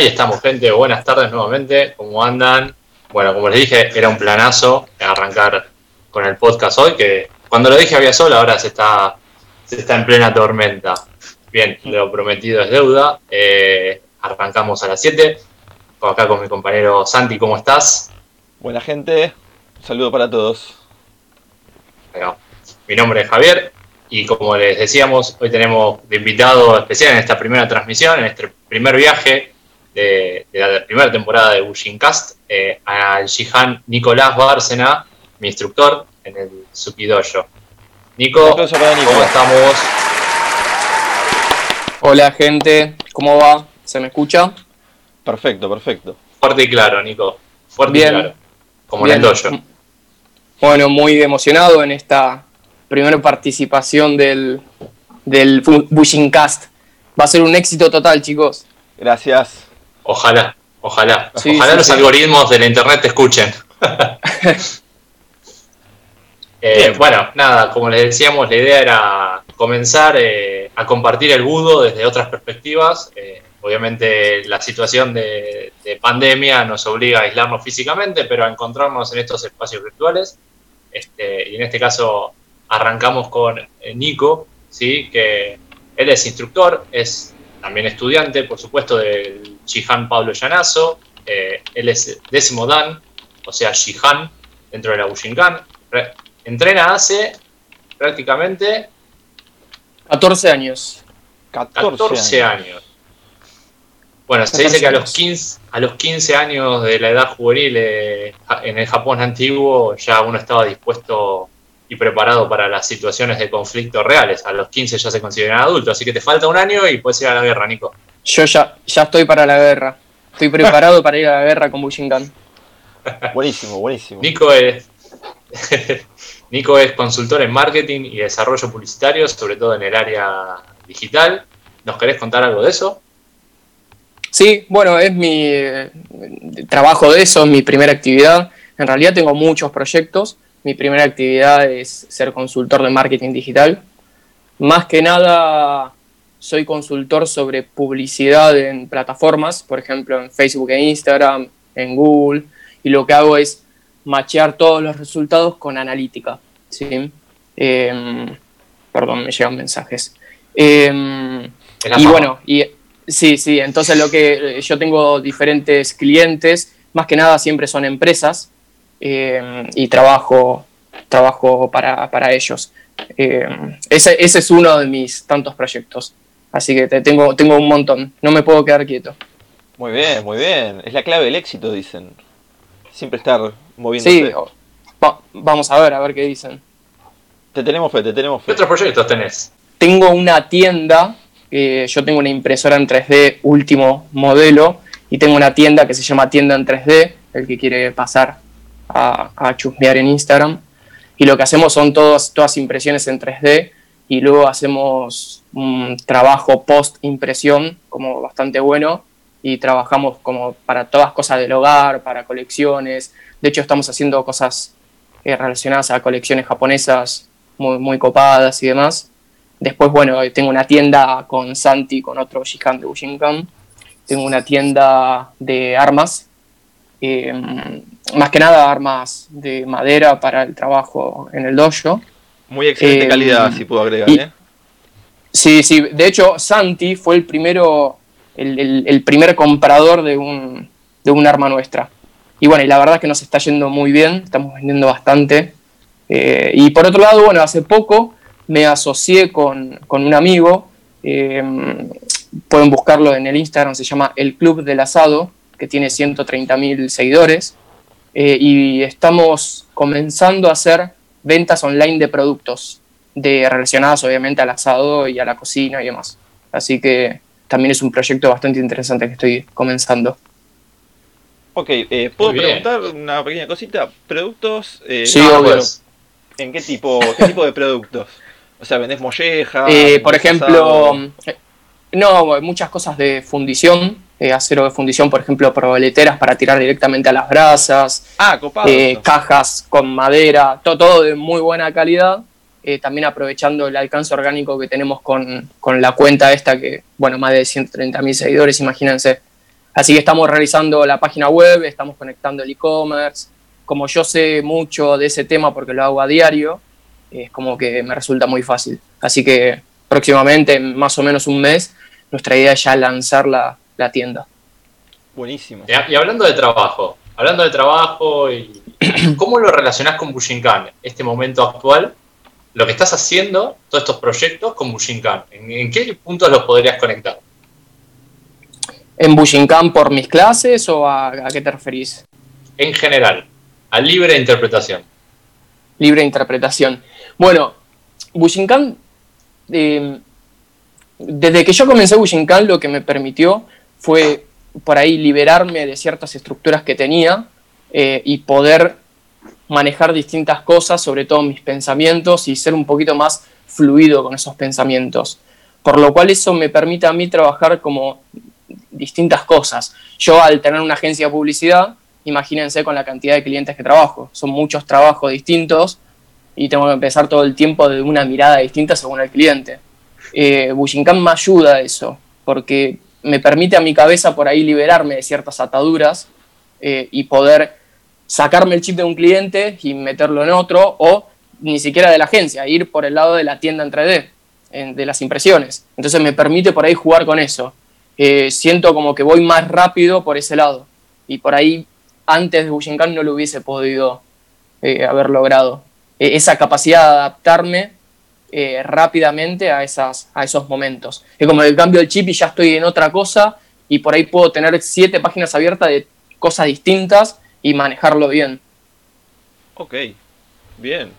Ahí estamos, gente. Buenas tardes nuevamente. ¿Cómo andan? Bueno, como les dije, era un planazo arrancar con el podcast hoy, que cuando lo dije había sol, ahora se está, se está en plena tormenta. Bien, lo prometido es deuda. Eh, arrancamos a las 7. Acá con mi compañero Santi, ¿cómo estás? Buena gente, un saludo para todos. Bueno, mi nombre es Javier y como les decíamos, hoy tenemos de invitado especial en esta primera transmisión, en este primer viaje de, la primera temporada de Bushincast, eh, al Shihan Nicolás Bárcena, mi instructor en el Sukidoyo. Nico, ¿cómo estamos? Hola gente, ¿cómo va? ¿Se me escucha? Perfecto, perfecto. Fuerte y claro, Nico. Fuerte y claro. Como en el dojo. Bueno, muy emocionado en esta primera participación del, del Bushincast. Va a ser un éxito total, chicos. Gracias. Ojalá, ojalá. ojalá los algoritmos de la internet te escuchen. Eh, bueno, nada, como les decíamos, la idea era comenzar eh, a compartir el budo desde otras perspectivas. Eh, obviamente la situación de, pandemia nos obliga a aislarnos físicamente, pero a encontrarnos en estos espacios virtuales. Este, y en este caso arrancamos con Nico, ¿sí? que él es instructor, es también estudiante, por supuesto, del Shihan Pablo Llanazo. Eh, él es décimo Dan, o sea, Shihan, dentro de la Bushinkan. Entrena hace prácticamente 14 años. 14, años. Bueno, se dice que a los, 15, a los 15 años de la edad juvenil eh, en el Japón antiguo ya uno estaba dispuesto y preparado para las situaciones de conflicto reales. A los 15 ya se consideran adultos, así que te falta un año y puedes ir a la guerra, Nico. Yo ya, ya estoy para la guerra. Estoy preparado para ir a la guerra con Bushinkan. Buenísimo, buenísimo. Nico es, Nico es consultor en marketing y desarrollo publicitario, sobre todo en el área digital. ¿Nos querés contar algo de eso? Sí, bueno, es mi eh, trabajo de eso, es mi primera actividad. En realidad tengo muchos proyectos, mi primera actividad es ser consultor de marketing digital. Más que nada soy consultor sobre publicidad en plataformas, por ejemplo en Facebook e Instagram, en Google, y lo que hago es machear todos los resultados con analítica. ¿sí? Em, perdón, me llegan mensajes. Em, y bueno, y, sí, sí, entonces lo que yo tengo diferentes clientes, más que nada siempre son empresas, eh, y trabajo, trabajo para, para ellos. Eh, ese, ese, es uno de mis tantos proyectos. Así que te tengo, tengo un montón. No me puedo quedar quieto. Muy bien, muy bien. Es la clave del éxito, dicen. Siempre estar moviéndose. Sí, vamos a ver, a ver qué dicen. Te tenemos fe, te tenemos fe. ¿Qué otros proyectos tenés? Tengo una tienda, eh, yo tengo una impresora en 3D último modelo y tengo una tienda que se llama Tienda en 3D, el que quiere pasar a, chusmear en Instagram. Y lo que hacemos son todas, todas impresiones en 3D y luego hacemos un trabajo post impresión como bastante bueno y trabajamos como para todas cosas del hogar, para colecciones. De hecho, estamos haciendo cosas eh, relacionadas a colecciones japonesas muy, muy copadas y demás. Después, bueno, tengo una tienda con Santi, con otro Shikan de Bushinkan. Tengo una tienda de armas eh, más que nada armas de madera para el trabajo en el dojo. Muy excelente eh, calidad, si puedo agregar. ¿eh? Sí, sí, de hecho Santi fue el primero, el, primer comprador de un, de un, arma nuestra. Y bueno, y la verdad es que nos está yendo muy bien, estamos vendiendo bastante. y por otro lado, bueno, hace poco me asocié con, con un amigo, pueden buscarlo en el Instagram, se llama El Club del Asado, que tiene 130.000 seguidores, eh, y estamos comenzando a hacer ventas online de productos de, relacionados obviamente al asado y a la cocina y demás. Así que también es un proyecto bastante interesante que estoy comenzando. Ok, eh, ¿puedo preguntar una pequeña cosita? ¿Productos? Eh, sí, obvio. ¿En qué tipo, qué tipo de productos? O sea, ¿vendés molleja? por ejemplo, no, muchas cosas de fundición, eh, acero de fundición, por ejemplo, probaleteras para tirar directamente a las brasas, ah, eh, cajas con madera, todo, todo de muy buena calidad. Eh, también aprovechando el alcance orgánico que tenemos con, la cuenta esta, que, bueno, más de 130.000 seguidores, imagínense. Así que estamos realizando la página web, estamos conectando el e-commerce. Como yo sé mucho de ese tema porque lo hago a diario, es como que me resulta muy fácil. Así que próximamente, en más o menos un mes, nuestra idea es ya lanzar la, tienda. Buenísimo. Y, hablando de trabajo, hablando de trabajo, y ¿cómo lo relacionás con Bushinkan, este momento actual? Lo que estás haciendo, todos estos proyectos con Bushinkan, ¿en, qué puntos los podrías conectar? ¿En Bushinkan por mis clases o a, a qué te referís? En general, a libre interpretación. Libre interpretación. Bueno, Bushinkan eh, desde que yo comencé Bushinkan lo que me permitió fue por ahí liberarme de ciertas estructuras que tenía eh, y poder manejar distintas cosas, sobre todo mis pensamientos y ser un poquito más fluido con esos pensamientos. Por lo cual eso me permite a mí trabajar como distintas cosas. Yo al tener una agencia de publicidad, imagínense con la cantidad de clientes que trabajo. Son muchos trabajos distintos y tengo que empezar todo el tiempo de una mirada distinta según el cliente. Eh, Bushinkan me ayuda a eso, porque me permite a mi cabeza por ahí liberarme de ciertas ataduras eh, y poder sacarme el chip de un cliente y meterlo en otro, o ni siquiera de la agencia, ir por el lado de la tienda en 3D, de las impresiones. Entonces me permite por ahí jugar con eso. Eh, siento como que voy más rápido por ese lado. Y por ahí, antes de Bushinkan no lo hubiese podido haber logrado. Esa capacidad de adaptarme eh, rápidamente a, esas, a esos momentos. Es como el cambio del chip y ya estoy en otra cosa y por ahí puedo tener siete páginas abiertas de cosas distintas y manejarlo bien. Ok, bien.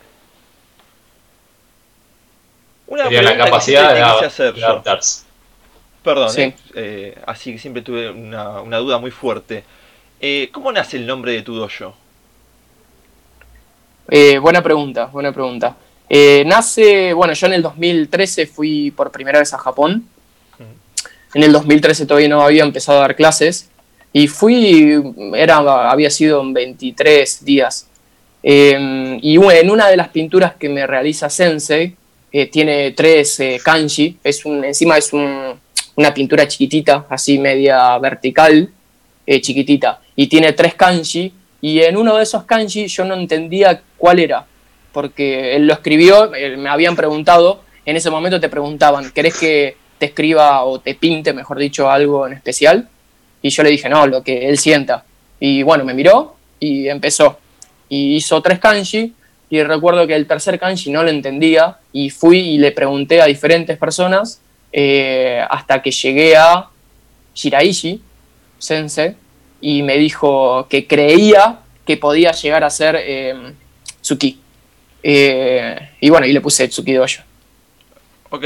Una la capacidad de, hacer Perdón, eh, eh, así que siempre tuve una, duda muy fuerte. ¿Cómo nace el nombre de tu dojo? Eh, buena pregunta, buena pregunta. Eh, nace, bueno, yo en el 2013 fui por primera vez a Japón. En el 2013 todavía no había empezado a dar clases. Y fui, era, había sido en 23 días. Em, y en una de las pinturas que me realiza Sensei, eh, tiene tres kanji. Es un, encima es una pintura chiquitita, así media vertical, chiquitita. Y tiene tres kanji y en uno de esos kanji yo no entendía cuál era, porque él lo escribió, eh, me habían preguntado, en ese momento te preguntaban, ¿querés que te escriba o te pinte, mejor dicho, algo en especial? Y yo le dije, no, lo que él sienta. Y bueno, me miró y empezó. Y hizo tres kanji y recuerdo que el tercer kanji no lo entendía y fui y le pregunté a diferentes personas eh, hasta que llegué a Shiraishi Sensei y me dijo que creía que podía llegar a ser eh, Tsuki. Eh, y bueno, y le puse Tsuki Dojo. Ok.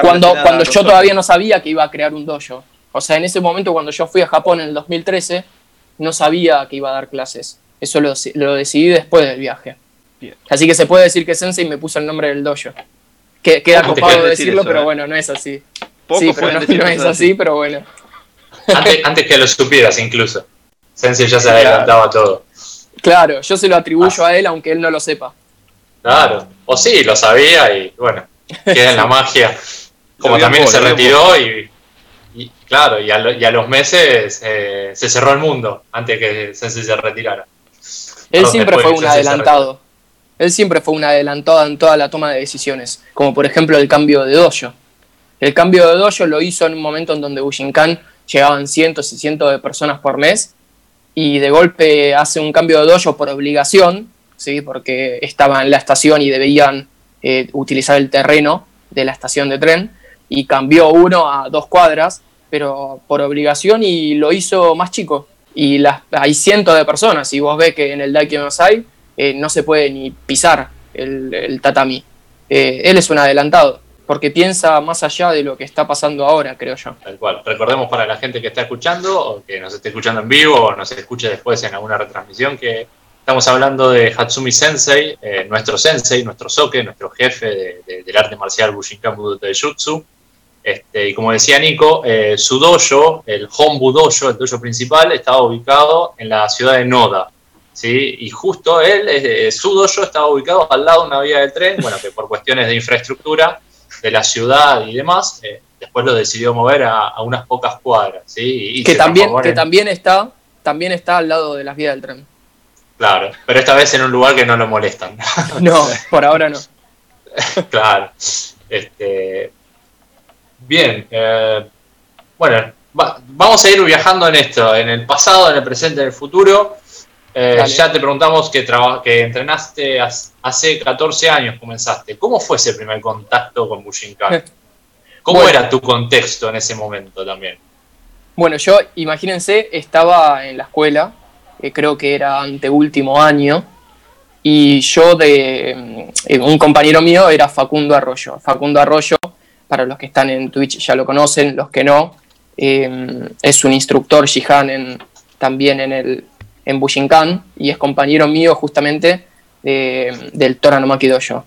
Cuando, cuando yo todavía no sabía que iba a crear un dojo. O sea, en ese momento cuando yo fui a Japón en el 2013, no sabía que iba a dar clases. Eso lo, lo decidí después del viaje. Así que se puede decir que Sensei me puso el nombre del dojo. Que, queda copado decirlo, pero ¿eh? bueno, no es así. sí, pero no, no es así, pero bueno. Antes, que lo supieras incluso. Sensei ya se adelantaba todo. Claro, yo se lo atribuyo ah. a él aunque él no lo sepa. Claro, o sí, lo sabía y bueno, queda en la magia. Como también se retiró y, claro, y a, los meses eh, se cerró el mundo antes que Sensei se retirara. Él siempre fue un adelantado. Él siempre fue un adelantado en toda la toma de decisiones, como por ejemplo el cambio de dojo. El cambio de dojo lo hizo en un momento en donde Bushinkan llegaban cientos y cientos de personas por mes y de golpe hace un cambio de dojo por obligación, ¿sí? porque estaba en la estación y debían eh, utilizar el terreno de la estación de tren y cambió uno a dos cuadras, pero por obligación y lo hizo más chico. Y las, hay cientos de personas y vos ves que en el Daiki Masai eh, no se puede ni pisar el, tatami. Eh, él es un adelantado porque piensa más allá de lo que está pasando ahora, creo yo. Tal cual. Recordemos para la gente que está escuchando, o que nos esté escuchando en vivo, o nos escuche después en alguna retransmisión, que estamos hablando de Hatsumi Sensei, eh, nuestro sensei, nuestro soke, nuestro jefe del arte marcial Bushinkan Budo Taijutsu. Este, y como decía Nico, eh, su dojo, el Honbu Dojo, el dojo principal, estaba ubicado en la ciudad de Noda. ¿sí? Y justo él, eh, su dojo estaba ubicado al lado de una vía del tren, bueno, que por cuestiones de infraestructura de la ciudad y demás, eh, después lo decidió mover a, unas pocas cuadras. ¿sí? que, también, que también, está, también está al lado de las vías del tren. Claro, pero esta vez en un lugar que no lo molestan. No, por ahora no. claro. Este, bien, eh, bueno, vamos a ir viajando en esto, en el pasado, en el presente, en el futuro. Eh, ya te preguntamos que, que entrenaste hace 14 años, comenzaste. ¿Cómo fue ese primer contacto con Bushinkan? ¿Cómo era tu contexto en ese momento también? Bueno, yo, imagínense, estaba en la escuela, eh, creo que era anteúltimo año, y yo de mm, un compañero mío era Facundo Arroyo. Facundo Arroyo, para los que están en Twitch ya lo conocen, los que no, eh, es un instructor Shihan en, también en el, en Bushinkan y es compañero mío justamente del Tora no Dojo.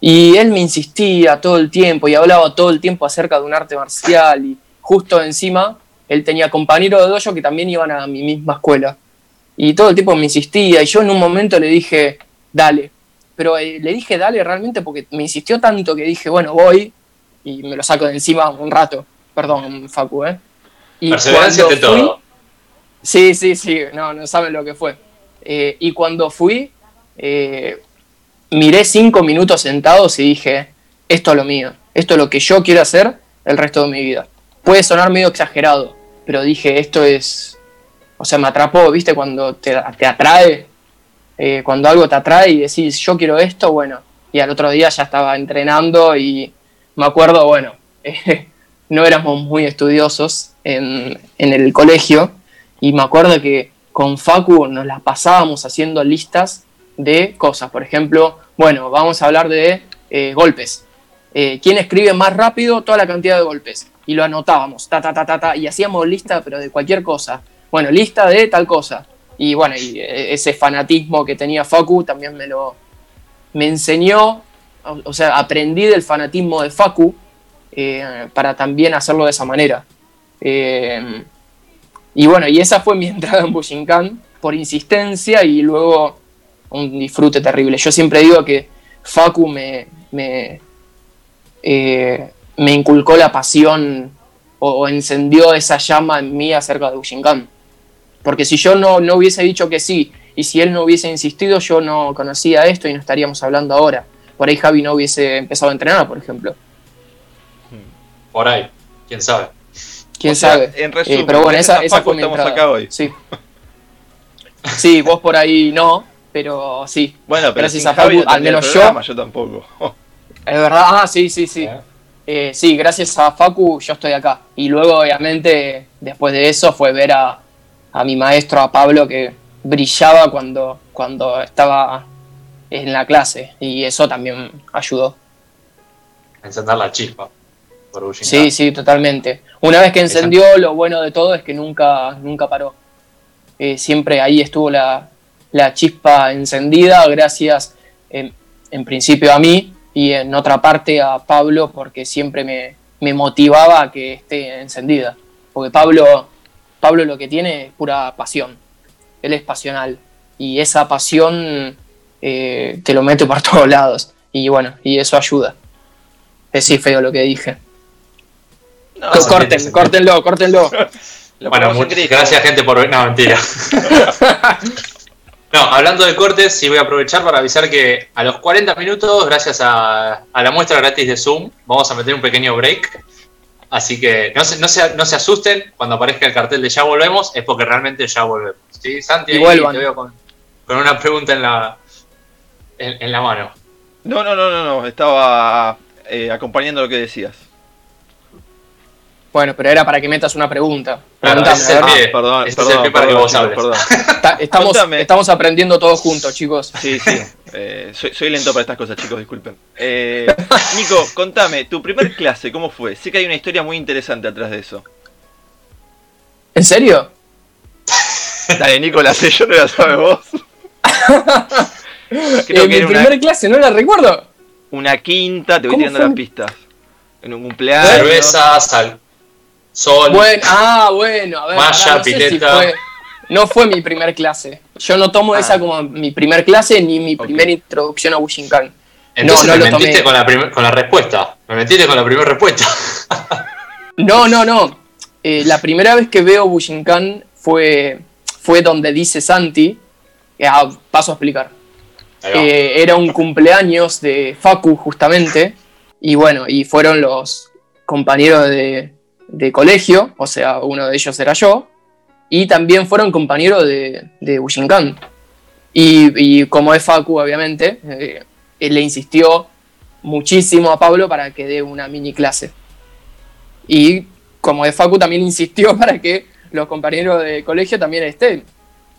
Y él me insistía todo el tiempo y hablaba todo el tiempo acerca de un arte marcial y justo encima él tenía compañeros de dojo que también iban a mi misma escuela. Y todo el tiempo me insistía y yo en un momento le dije, dale. Pero eh, le dije dale realmente porque me insistió tanto que dije, bueno, voy y me lo saco de encima un rato. Perdón, Facu, ¿eh? Y Perseverancia de todo. Sí, sí, sí, no, no saben lo que fue. Eh, y cuando fui, eh, miré cinco minutos sentados y dije, esto es lo mío, esto es lo que yo quiero hacer el resto de mi vida. Puede sonar medio exagerado, pero dije, esto es, o sea, me atrapó, ¿viste? Cuando te, atrae, eh, cuando algo te atrae y decís, yo quiero esto, bueno, y al otro día ya estaba entrenando y me acuerdo, bueno, no éramos muy estudiosos en, en el colegio, y me acuerdo que con Facu nos las pasábamos haciendo listas de cosas. Por ejemplo, bueno, vamos a hablar de eh, golpes. Eh, ¿Quién escribe más rápido toda la cantidad de golpes? Y lo anotábamos, ta, ta, ta, ta, ta, y hacíamos lista, pero de cualquier cosa. Bueno, lista de tal cosa. Y bueno, eh, ese fanatismo que tenía Facu también me lo me enseñó, o, sea, aprendí del fanatismo de Facu para también hacerlo de esa manera. Y bueno, y esa fue mi entrada en Bushinkan por insistencia y luego un disfrute terrible. Yo siempre digo que Facu me, me, eh, me inculcó la pasión o, encendió esa llama en mí acerca de Bushinkan. Porque si yo no, no hubiese dicho que sí y si él no hubiese insistido, yo no conocía esto y no estaríamos hablando ahora. Por ahí Javi no hubiese empezado a entrenar, por ejemplo. Por ahí, quién sabe quién sabe. En eh, resumen, pero bueno, esa, esa fue mi estamos acá hoy. Sí. sí, vos por ahí no, pero sí. Bueno, pero gracias a Facu, al menos yo. Yo tampoco. Es verdad, ah, sí, sí, sí. ¿Eh? Eh, sí, gracias a Facu yo estoy acá. Y luego, obviamente, después de eso fue ver a, a mi maestro, a Pablo, que brillaba cuando, cuando estaba en la clase. Y eso también ayudó. Encender la chispa. Sí, sí, totalmente. Una vez que encendió, lo bueno de todo es que nunca, nunca paró. Eh, siempre ahí estuvo la, chispa encendida, gracias en, principio a mí y en otra parte a Pablo, porque siempre me, motivaba a que esté encendida. Porque Pablo, Pablo lo que tiene es pura pasión. Él es pasional. Y esa pasión eh, te lo mete por todos lados. Y bueno, y eso ayuda. Es sí feo lo que dije. No, corten, córtenlo, córtenlo. bueno, muchas gracias gente por ver. No, mentira. no, hablando de cortes, sí voy a aprovechar para avisar que a los 40 minutos, gracias a, la muestra gratis de Zoom, vamos a meter un pequeño break. Así que no se, no se, no se asusten cuando aparezca el cartel de ya volvemos, es porque realmente ya volvemos. ¿Sí? Santi, te veo con, una pregunta en la, en, la mano. No, no, no, no, no. estaba eh, acompañando lo que decías. Bueno, pero era para que metas una pregunta. Claro, perdón, perdón, para que vos estamos, estamos aprendiendo todos juntos, chicos. Sí, sí. Eh, soy, lento para estas cosas, chicos, disculpen. Eh, Nico, contame, tu primer clase, ¿cómo fue? Sé que hay una historia muy interesante atrás de eso. ¿En serio? Dale, Nico, la sé yo, no la sabes vos. Creo mi primer clase, no la recuerdo. Una quinta, te voy tirando las pistas. En un cumpleaños. Cerveza, sal, Sol. Bueno, ah, bueno, a ver. no, no fue mi primer clase. Yo no tomo esa ah. como mi primer clase ni mi primera introducción a Bushinkan. Entonces no, me mentiste con la, con la respuesta. Me mentiste con la primera respuesta. No, no, no. Eh, la primera vez que veo Bushinkan fue, fue donde dice Santi. Ah, paso a explicar. Eh, era un cumpleaños de Facu, justamente. Y bueno, y fueron los compañeros de, colegio, o sea, uno de ellos era yo. Y también fueron compañeros de, de Bushinkan. Y, como es Facu, obviamente, eh, él le insistió muchísimo a Pablo para que dé una mini clase. Y como es Facu, también insistió para que los compañeros de colegio también estén.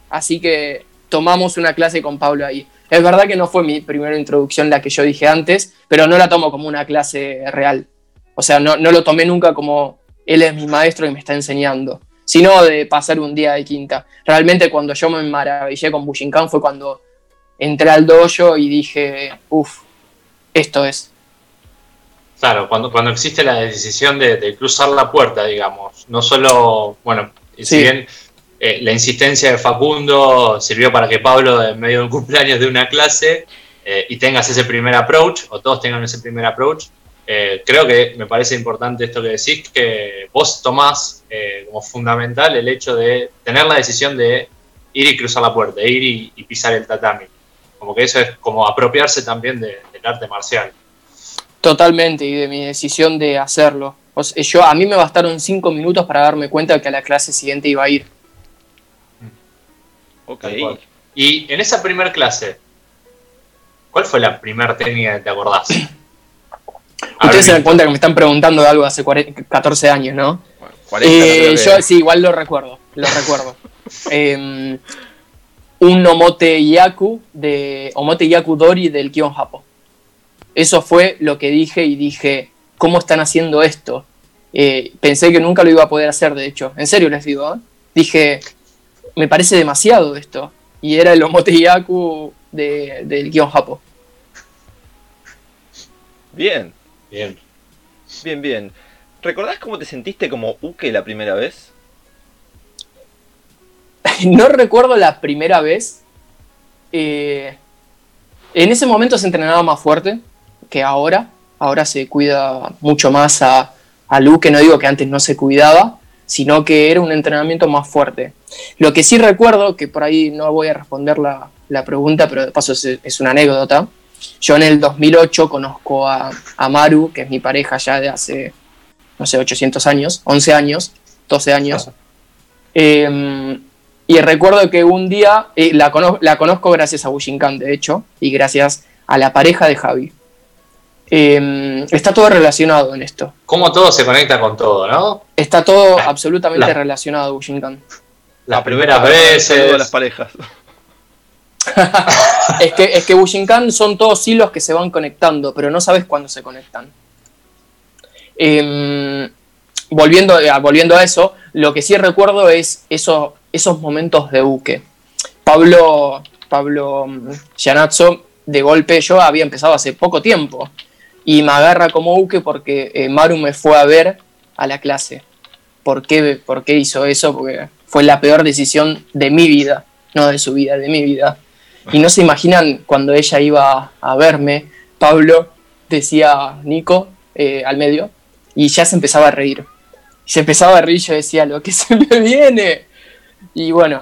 Así que tomamos una clase con Pablo ahí. Es verdad que no fue mi primera introducción la que yo dije antes, pero no la tomo como una clase real. O sea, no, no lo tomé nunca como él es mi maestro y me está enseñando sino de pasar un día de quinta. Realmente cuando yo me maravillé con Bushinkan fue cuando entré al dojo y dije, uff, esto es. Claro, cuando, cuando existe la decisión de, cruzar la puerta, digamos, no solo, bueno, si bien eh, la insistencia de Facundo sirvió para que Pablo, en medio del cumpleaños de una clase, eh, y tengas ese primer approach, o todos tengan ese primer approach, eh, creo que me parece importante esto que decís, que vos tomás eh, como fundamental el hecho de tener la decisión de ir y cruzar la puerta, ir y, pisar el tatami. Como que eso es como apropiarse también del arte marcial. Totalmente, y de mi decisión de hacerlo. yo, a mí me bastaron cinco minutos para darme cuenta de que a la clase siguiente iba a ir. Ok. Y en esa primera clase, ¿cuál fue la primera técnica que te acordás? Ustedes se dan cuenta que me están preguntando de algo de hace 14 años, ¿no? Eh, yo sí, igual lo recuerdo, lo recuerdo. Em, un Omote Yaku de Omote Yaku Dori del Kion Japo. Eso fue lo que dije y dije, ¿cómo están haciendo esto? Eh, pensé que nunca lo iba a poder hacer, de hecho. En serio les digo, ¿eh? Dije, me parece demasiado esto. Y era el Omote Yaku de, del Kion Japo. Bien, Bien. Bien, bien. ¿Recordás cómo te sentiste como Uke la primera vez? no recuerdo la primera vez. Eh, en ese momento se entrenaba más fuerte que ahora. Ahora se cuida mucho más a, a Luke. No digo que antes no se cuidaba, sino que era un entrenamiento más fuerte. Lo que sí recuerdo, que por ahí no voy a responder la, pregunta, pero de paso es una anécdota, yo en el 2008 conozco a, Maru, que es mi pareja ya de hace, no sé, 800 años, 11 años, 12 años. Em, y recuerdo que un día, eh, la, conozco gracias a Bushinkan, de hecho, y gracias a la pareja de Javi. Em, está todo relacionado en esto. Cómo todo se conecta con todo, ¿no? Está todo absolutamente relacionado, Bushinkan. Las primeras veces. las parejas. es que, es que Bushinkan son todos hilos que se van conectando, pero no sabes cuándo se conectan. Em, volviendo, a, volviendo a eso, lo que sí recuerdo es eso, esos momentos de buque. Pablo, Pablo Gianazzo, mm, de golpe, yo había empezado hace poco tiempo y me agarra como buque porque eh, Maru me fue a ver a la clase. ¿Por qué, ¿Por qué hizo eso? Porque fue la peor decisión de mi vida, no de su vida, de mi vida. Y no se imaginan cuando ella iba a verme, Pablo decía Nico eh, al medio y ya se empezaba a reír. se empezaba a reír, yo decía, lo que se me viene. Y bueno,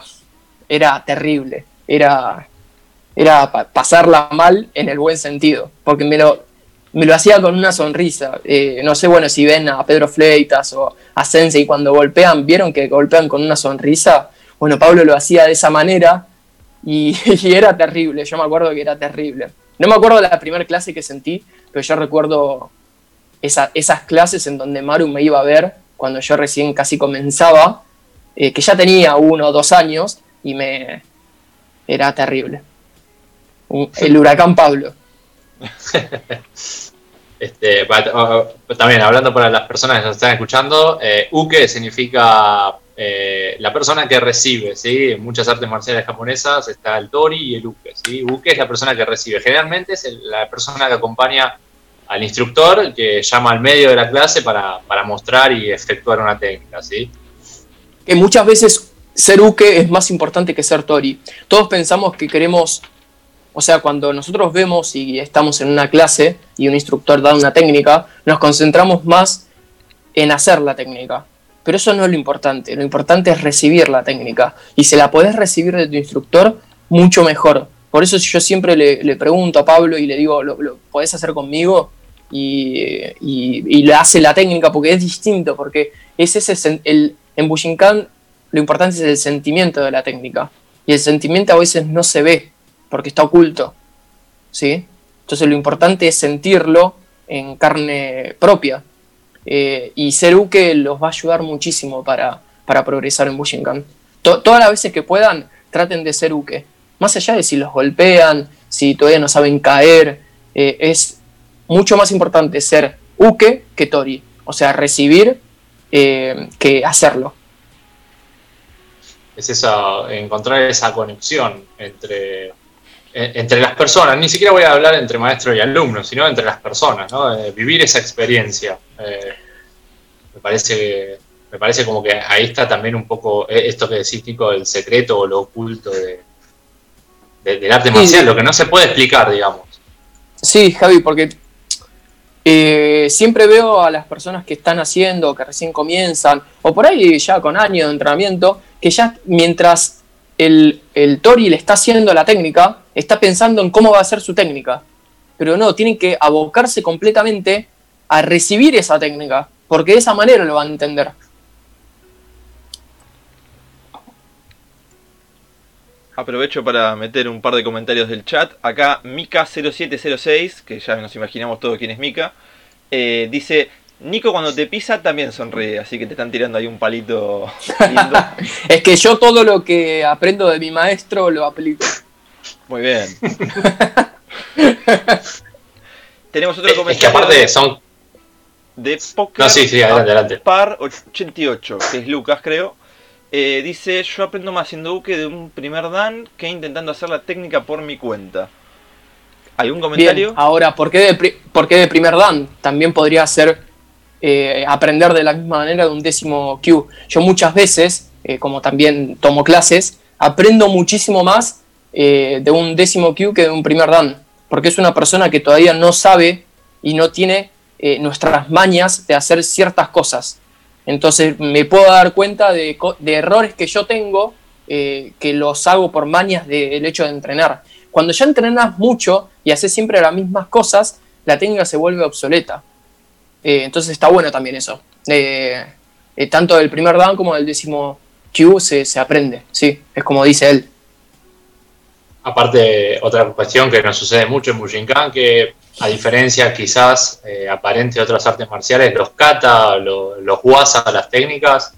era terrible. Era, era pasarla mal en el buen sentido, porque me lo, me lo hacía con una sonrisa. Eh, no sé, bueno, si ven a Pedro Fleitas o a Sensei cuando golpean, vieron que golpean con una sonrisa. Bueno, Pablo lo hacía de esa manera y, era terrible, yo me acuerdo que era terrible. No me acuerdo la primera clase que sentí, pero yo recuerdo esas clases en donde Maru me iba a ver cuando yo recién casi comenzaba, eh, que ya tenía uno o dos años y me... era terrible. El huracán Pablo. Este, también hablando para las personas que nos están escuchando, eh, Uke significa eh, la persona que recibe, ¿sí? En muchas artes marciales japonesas está el tori y el uke, ¿sí? Uke es la persona que recibe. Generalmente es la persona que acompaña al instructor, que llama al medio de la clase para, mostrar y efectuar una técnica, ¿sí? Que muchas veces ser uke es más importante que ser tori. Todos pensamos que queremos, o sea, cuando nosotros vemos y estamos en una clase y un instructor da una técnica, nos concentramos más en hacer la técnica. Pero eso no es lo importante, lo importante es recibir la técnica. Y si la podés recibir de tu instructor, mucho mejor. Por eso yo siempre le, pregunto a Pablo y le digo, ¿lo, podés hacer conmigo? Y, y, le hace la técnica porque es distinto, porque es ese, el, en Bushinkan lo importante es el sentimiento de la técnica. Y el sentimiento a veces no se ve porque está oculto. ¿sí? Entonces lo importante es sentirlo en carne propia. Eh, y ser Uke los va a ayudar muchísimo para, para progresar en Bushinkan. todas las veces que puedan, traten de ser Uke. Más allá de si los golpean, si todavía no saben caer, eh, es mucho más importante ser Uke que Tori. O sea, recibir eh, que hacerlo. Es esa, encontrar esa conexión entre entre las personas, ni siquiera voy a hablar entre maestro y alumno, sino entre las personas, ¿no? vivir esa experiencia. Eh, me parece me parece como que ahí está también un poco eh, esto que decís, Nico, el secreto o lo oculto de, del arte marcial, lo que no se puede explicar, digamos. Sí, Javi, porque eh, siempre veo a las personas que están haciendo, que recién comienzan, o por ahí ya con años de entrenamiento, que ya mientras el, Tori le está haciendo la técnica, está pensando en cómo va a ser su técnica. Pero no, tienen que abocarse completamente a recibir esa técnica, porque de esa manera lo van a entender. Aprovecho para meter un par de comentarios del chat. Acá Mika0706, que ya nos imaginamos todos quién es Mika, eh, dice, Nico cuando te pisa también sonríe, así que te están tirando ahí un palito lindo. es que yo todo lo que aprendo de mi maestro lo aplico. Muy bien. Tenemos otro comentario. Es que aparte son... De Poker no, sí, sí, adelante, adelante. Par 88, que es Lucas creo. Eh, dice, yo aprendo más haciendo buque de un primer dan que intentando hacer la técnica por mi cuenta. ¿Algún comentario? ahora, ¿por qué, de, ¿por qué de primer dan? También podría ser eh, aprender de la misma manera de un décimo Q. Yo muchas veces, eh, como también tomo clases, aprendo muchísimo más eh, de un décimo Q que de un primer Dan, porque es una persona que todavía no sabe y no tiene nuestras mañas de hacer ciertas cosas. Entonces me puedo dar cuenta de, errores que yo tengo que los hago por mañas del hecho de entrenar. Cuando ya entrenas mucho y haces siempre las mismas cosas, la técnica se vuelve obsoleta. Eh, entonces está bueno también eso. Eh, eh, tanto del primer down como del décimo Q se, aprende, sí, es como dice él. Aparte, otra cuestión que nos sucede mucho en Bujinkan, que a diferencia quizás aparente de otras artes marciales, los kata, los, los wasa, las técnicas,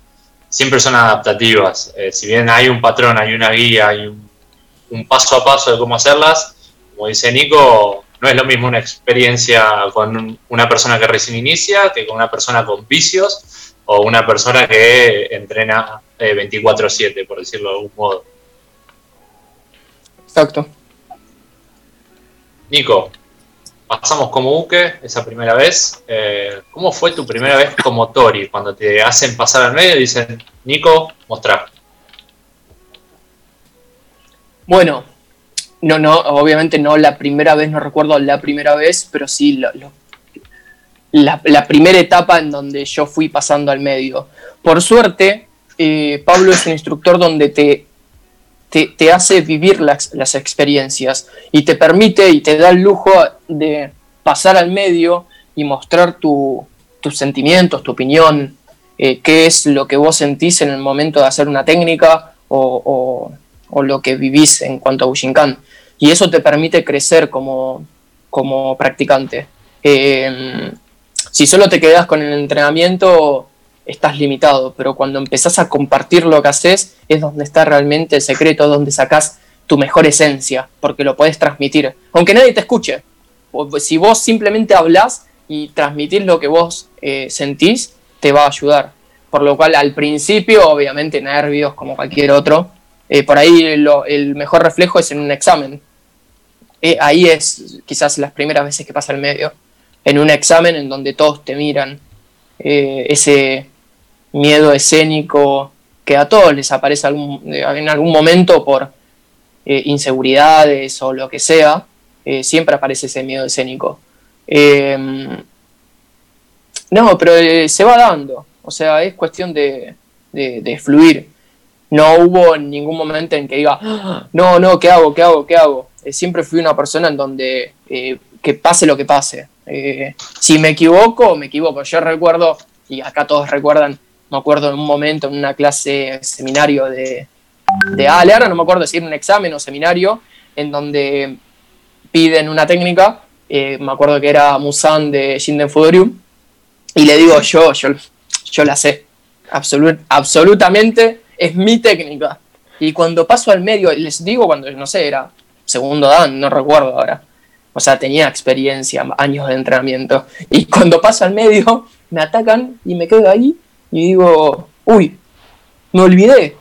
siempre son adaptativas. si bien hay un patrón, hay una guía, hay un, paso a paso de cómo hacerlas, como dice Nico, no es lo mismo una experiencia con una persona que recién inicia que con una persona con vicios o una persona que entrena 24/7, eh, por decirlo de algún modo. Exacto. Nico, pasamos como Uke esa primera vez. Eh, ¿Cómo fue tu primera vez como Tori? Cuando te hacen pasar al medio y dicen, Nico, mostrar. Bueno, no, no, obviamente no la primera vez, no recuerdo la primera vez, pero sí la, primera etapa en donde yo fui pasando al medio. Por suerte, eh, Pablo es un instructor donde te, te, hace vivir las, experiencias y te permite y te da el lujo de pasar al medio y mostrar tus sentimientos, tu opinión, eh, qué es lo que vos sentís en el momento de hacer una técnica o lo que vivís en cuanto a Bushinkan y eso te permite crecer como, practicante. Eh, si solo te quedas con el entrenamiento, estás limitado, pero cuando empezás a compartir lo que haces, es donde está realmente el secreto, donde sacás tu mejor esencia, porque lo puedes transmitir, aunque nadie te escuche. Si vos simplemente hablas y transmitís lo que vos eh, sentís, te va a ayudar. Por lo cual, al principio, obviamente, nervios como cualquier otro. Eh, por ahí el mejor reflejo es en un examen. Eh, ahí es quizás las primeras veces que pasa el medio, en un examen en donde todos te miran, eh, ese miedo escénico que a todos les aparece en algún momento por inseguridades o lo que sea, siempre aparece ese miedo escénico. Em, no, pero se va dando. O sea, es cuestión de, fluir. No hubo ningún momento en que diga, ah, no, no, ¿qué hago? ¿Qué hago? ¿Qué hago? Eh, siempre fui una persona en donde eh, que pase lo que pase. si me equivoco, me equivoco. Yo recuerdo, y acá todos recuerdan, me acuerdo en un momento en una clase, seminario de, de Ale, ahora no me acuerdo si era un examen o seminario, en donde piden una técnica, me acuerdo que era Musan de Shinden Fudorium, y le digo yo, yo, yo la sé, absolutamente es mi técnica. Y cuando paso al medio, les digo cuando, no sé, era segundo dan, no recuerdo ahora. O sea, tenía experiencia, años de entrenamiento. Y cuando paso al medio, me atacan y me quedo ahí y digo, uy, me olvidé.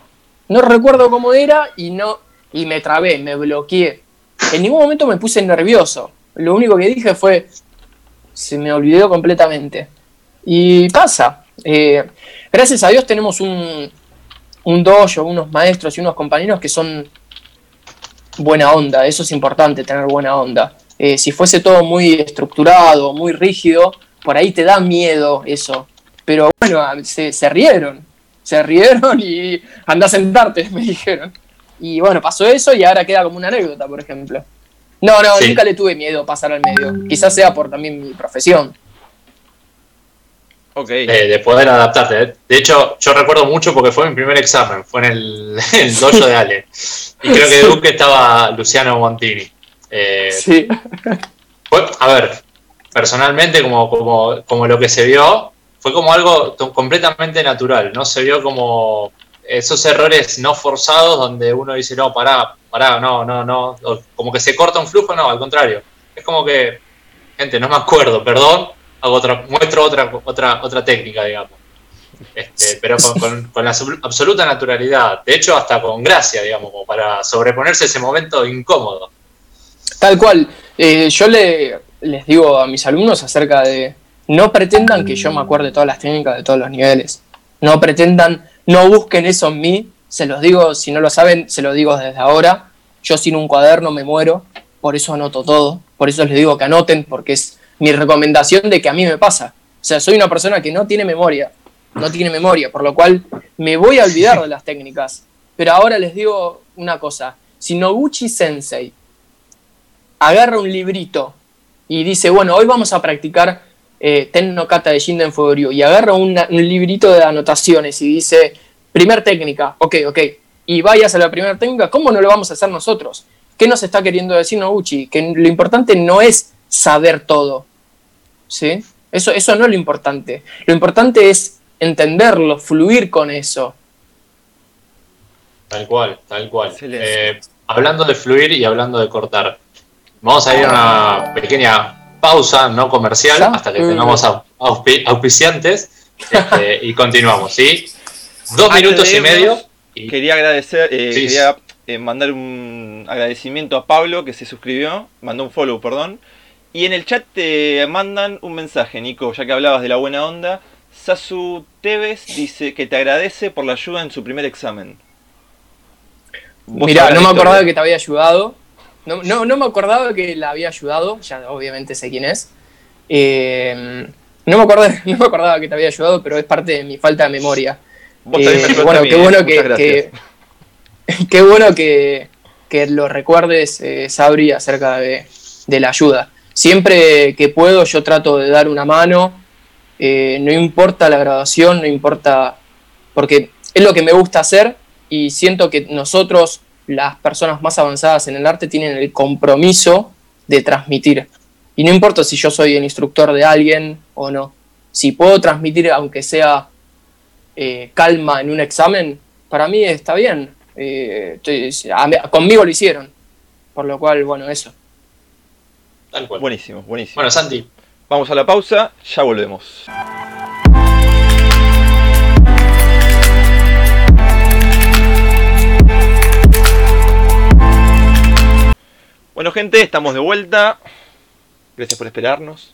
No recuerdo cómo era y no y me trabé, me bloqueé. En ningún momento me puse nervioso. Lo único que dije fue, se me olvidó completamente. Y pasa. Eh, gracias a Dios tenemos un, un dojo, unos maestros y unos compañeros que son buena onda. Eso es importante, tener buena onda. Eh, si fuese todo muy estructurado, muy rígido, por ahí te da miedo eso. Pero bueno, se, rieron. Se rieron y anda a sentarte, me dijeron. Y bueno, pasó eso y ahora queda como una anécdota, por ejemplo. No, no, nunca le tuve miedo a pasar al medio. Quizás sea por también mi profesión de, poder adaptarte. De hecho, yo recuerdo mucho porque fue mi primer examen, fue en el, el dojo de Ale. Y creo que de Duque estaba Luciano Montini. Eh, sí. a ver, personalmente, como, como, como lo que se vio, fue como algo completamente natural. No se vio como esos errores no forzados donde uno dice, no, pará, pará, no, no, no. como que se corta un flujo, no, al contrario. Es como que, gente, no me acuerdo, perdón, hago otra, muestro otra, otra, otra técnica, digamos. Este, pero con, la absoluta naturalidad, de hecho hasta con gracia, digamos, como para sobreponerse a ese momento incómodo. Tal cual, eh, yo le, les digo a mis alumnos acerca de, no pretendan que yo me acuerde todas las técnicas de todos los niveles, no pretendan, no busquen eso en mí, se los digo, si no lo saben, se lo digo desde ahora, yo sin un cuaderno me muero, por eso anoto todo, por eso les digo que anoten, porque es mi recomendación de que a mí me pasa. O sea, soy una persona que no tiene memoria, no tiene memoria, por lo cual me voy a olvidar de las técnicas. Pero ahora les digo una cosa, si Noguchi Sensei agarra un librito y dice, bueno, hoy vamos a practicar eh, Ten Kata de Shinden Fuoryu y agarra un librito de anotaciones y dice, primer técnica, ok, ok, y vayas a la primera técnica, ¿cómo no lo vamos a hacer nosotros? ¿Qué nos está queriendo decir Noguchi? Que lo importante no es saber todo, ¿sí? Eso, eso no es lo importante. Lo importante es entenderlo, fluir con eso. Tal cual, tal cual. Eh, hablando de fluir y hablando de cortar, vamos a ir a una pequeña pausa no comercial hasta que tengamos auspiciantes este, y continuamos, ¿sí? Dos minutos y medio. Quería agradecer, eh, quería eh, mandar un agradecimiento a Pablo que se suscribió, mandó un follow, perdón. Y en el chat te mandan un mensaje, Nico, ya que hablabas de la buena onda. Sasu Tevez dice que te agradece por la ayuda en su primer examen. Mira, no me acordaba que te había ayudado. No, no, me acordaba que la había ayudado, ya obviamente sé quién es. Eh, no, me acordaba, no me acordaba que te había ayudado, pero es parte de mi falta de memoria. Eh, bueno, qué bueno que, qué bueno que, lo recuerdes, eh, Sabri, acerca de, de la ayuda. Siempre que puedo yo trato de dar una mano, eh, no importa la graduación, no importa, porque es lo que me gusta hacer y siento que nosotros, las personas más avanzadas en el arte, tienen el compromiso de transmitir. Y no importa si yo soy el instructor de alguien o no. Si puedo transmitir, aunque sea eh, calma en un examen, para mí está bien. Eh, conmigo lo hicieron. Por lo cual, bueno, eso. Buenísimo, buenísimo. Bueno, Santi. Vamos a la pausa, ya volvemos. Bueno, gente, estamos de vuelta. Gracias por esperarnos.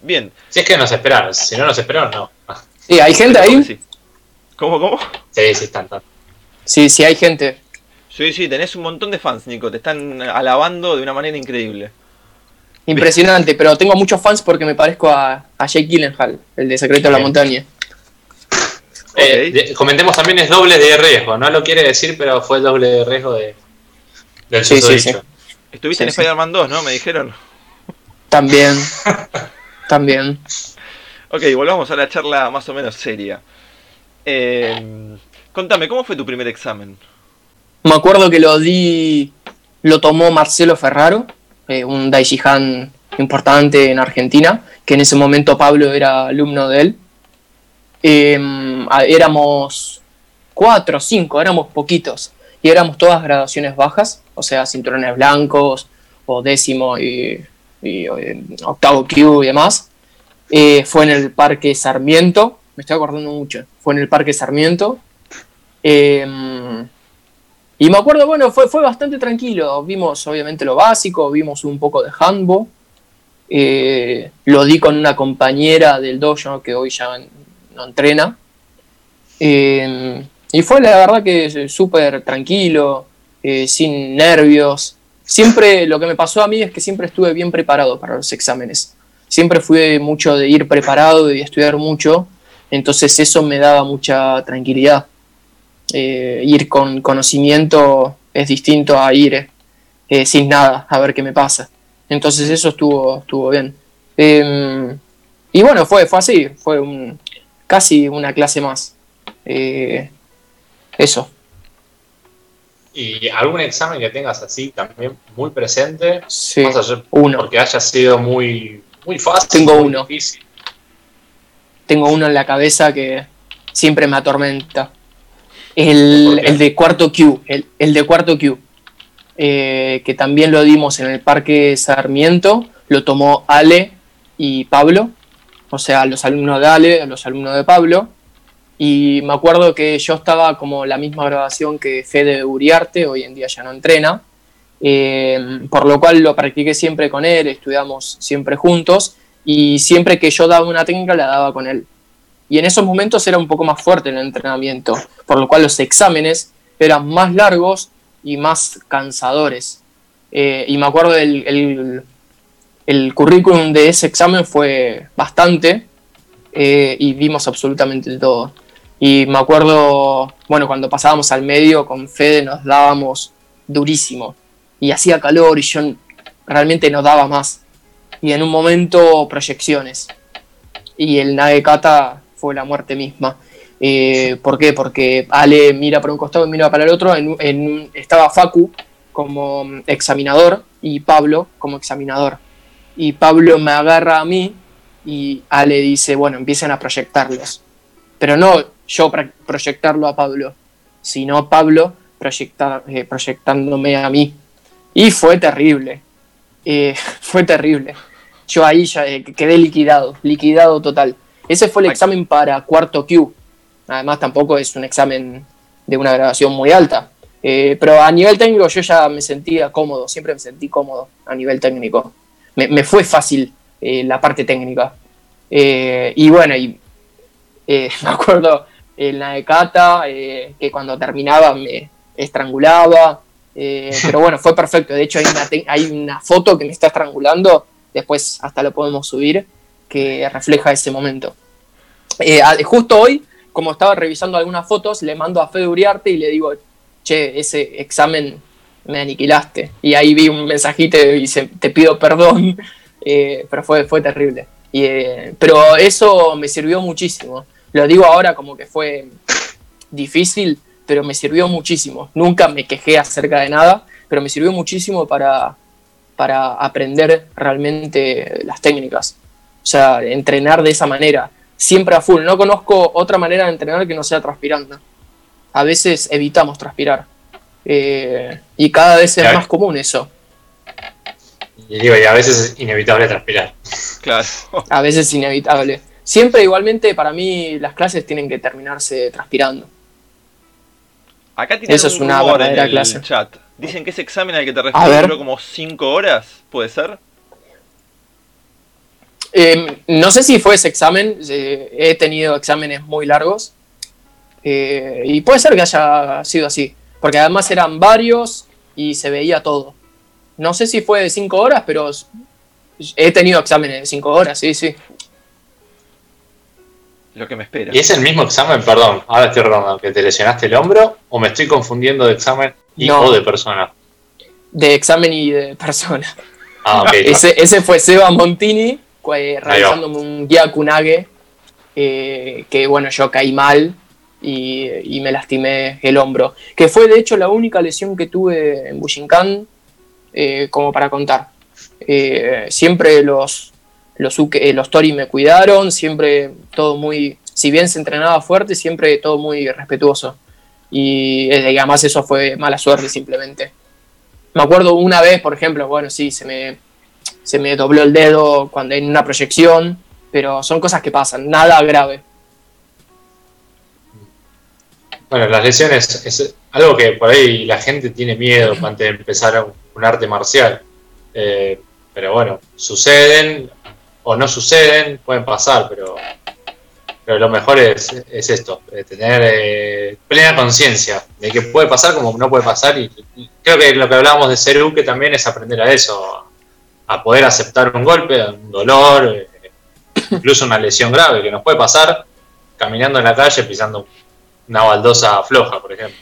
Bien. Si es que nos esperaron, si no nos esperaron, no. Sí, ¿hay gente ahí? ¿Cómo, cómo? Sí, sí, están, están. Sí, sí, hay gente. Sí, sí, tenés un montón de fans, Nico. Te están alabando de una manera increíble. Impresionante, pero tengo muchos fans porque me parezco a, a Jake Gyllenhaal, el de Secreto de la Montaña. Eh, comentemos también es doble de riesgo, no lo quiere decir, pero fue el doble de riesgo de, del sí, sí, sí, Estuviste en Spider-Man 2, ¿no? Me dijeron. También. también. Ok, volvamos a la charla más o menos seria. Eh, contame, ¿cómo fue tu primer examen? Me acuerdo que lo di, lo tomó Marcelo Ferraro, eh, un Daishihan importante en Argentina, que en ese momento Pablo era alumno de él. Em, éramos cuatro o cinco, éramos poquitos, y éramos todas graduaciones bajas, o sea, cinturones blancos, o décimo y, eh, octavo Q y demás. Eh, fue en el Parque Sarmiento, me estoy acordando mucho, fue en el Parque Sarmiento. Em, y me acuerdo, bueno, fue, fue bastante tranquilo. Vimos obviamente lo básico, vimos un poco de handball. Eh, lo di con una compañera del dojo que hoy ya no entrena. Em, y fue la verdad que súper tranquilo, eh, sin nervios. Siempre lo que me pasó a mí es que siempre estuve bien preparado para los exámenes. Siempre fui mucho de ir preparado y estudiar mucho. Entonces eso me daba mucha tranquilidad. Eh, ir con conocimiento es distinto a ir eh, sin nada, a ver qué me pasa. Entonces eso estuvo, estuvo bien. Em, y bueno, fue, fue así, fue un, casi una clase más. Eh, eso. ¿Y algún examen que tengas así también muy presente? Sí, uno. Porque haya sido muy, muy fácil. Tengo uno. Tengo uno en la cabeza que siempre me atormenta. El, de cuarto Q. El, de cuarto Q. Eh, que también lo dimos en el Parque Sarmiento. Lo tomó Ale y Pablo o sea, los alumnos de Ale, los alumnos de Pablo, y me acuerdo que yo estaba como la misma grabación que Fede Uriarte, hoy en día ya no entrena, eh, por lo cual lo practiqué siempre con él, estudiamos siempre juntos, y siempre que yo daba una técnica la daba con él. Y en esos momentos era un poco más fuerte el entrenamiento, por lo cual los exámenes eran más largos y más cansadores. Eh, y me acuerdo del el currículum de ese examen fue bastante eh, y vimos absolutamente todo. Y me acuerdo, bueno, cuando pasábamos al medio con Fede nos dábamos durísimo y hacía calor y yo realmente no daba más. Y en un momento proyecciones. Y el Nagekata fue la muerte misma. Eh, ¿Por qué? Porque Ale mira para un costado y mira para el otro. estaba Facu como examinador y Pablo como examinador y Pablo me agarra a mí y Ale dice, bueno, empiecen a proyectarlos. Pero no yo proyectarlo a Pablo, sino Pablo proyectar, eh, proyectándome a mí. Y fue terrible, eh, fue terrible. Yo ahí ya quedé liquidado, liquidado total. Ese fue el examen para cuarto Q. Además tampoco es un examen de una grabación muy alta. pero a nivel técnico yo ya me sentía cómodo, siempre me sentí cómodo a nivel técnico me, fue fácil eh, la parte técnica. Eh, y bueno, y, eh, me acuerdo en la de Cata, que cuando terminaba me estrangulaba. pero bueno, fue perfecto. De hecho, hay una, hay una foto que me está estrangulando. Después hasta lo podemos subir, que refleja ese momento. justo hoy, como estaba revisando algunas fotos, le mando a Fede Uriarte y le digo, che, ese examen me aniquilaste. Y ahí vi un mensajito y dice, te pido perdón, eh, pero fue, fue terrible. Y, eh, pero eso me sirvió muchísimo. Lo digo ahora como que fue difícil, pero me sirvió muchísimo. Nunca me quejé acerca de nada, pero me sirvió muchísimo para, para aprender realmente las técnicas. O sea, entrenar de esa manera, siempre a full. No conozco otra manera de entrenar que no sea transpirando. A veces evitamos transpirar eh, y cada vez es más común eso. Y digo, y a veces es inevitable transpirar. Claro. A veces es inevitable. Siempre igualmente para mí las clases tienen que terminarse transpirando. Acá Eso es una verdadera clase. Chat. Dicen que ese examen al que te refieres duró como 5 horas, ¿puede ser? Em, no sé si fue ese examen, eh, he tenido exámenes muy largos eh, y puede ser que haya sido así. Porque además eran varios y se veía todo. No sé si fue de cinco horas, pero he tenido exámenes de 5 horas, sí, sí. Lo que me espera. ¿Y es el mismo examen, perdón, ahora estoy rodando, que te lesionaste el hombro o me estoy confundiendo de examen y No. o de persona? De examen y de persona. Ah, ok. Ese, ese fue Seba Montini. Realizándome un guía Kunage, eh, que bueno, yo caí mal y, y me lastimé el hombro. Que fue de hecho la única lesión que tuve en Bushinkan, eh, como para contar. Eh, siempre los, los, uke- eh, los Tori me cuidaron, siempre todo muy, si bien se entrenaba fuerte, siempre todo muy respetuoso. Y además eso fue mala suerte simplemente. Me acuerdo una vez, por ejemplo, bueno, sí, se me, se me dobló el dedo cuando en una proyección, pero son cosas que pasan, nada grave. Bueno, las lesiones es algo que por ahí la gente tiene miedo antes de empezar un, arte marcial. Eh, pero bueno, suceden o no suceden, pueden pasar, pero, pero lo mejor es, es esto, eh, tener eh, plena conciencia de que puede pasar como no puede pasar. Y, y creo que lo que hablábamos de ser que también es aprender a eso, a poder aceptar un golpe, un dolor, eh, incluso una lesión grave que nos puede pasar caminando en la calle pisando una baldosa floja, por ejemplo.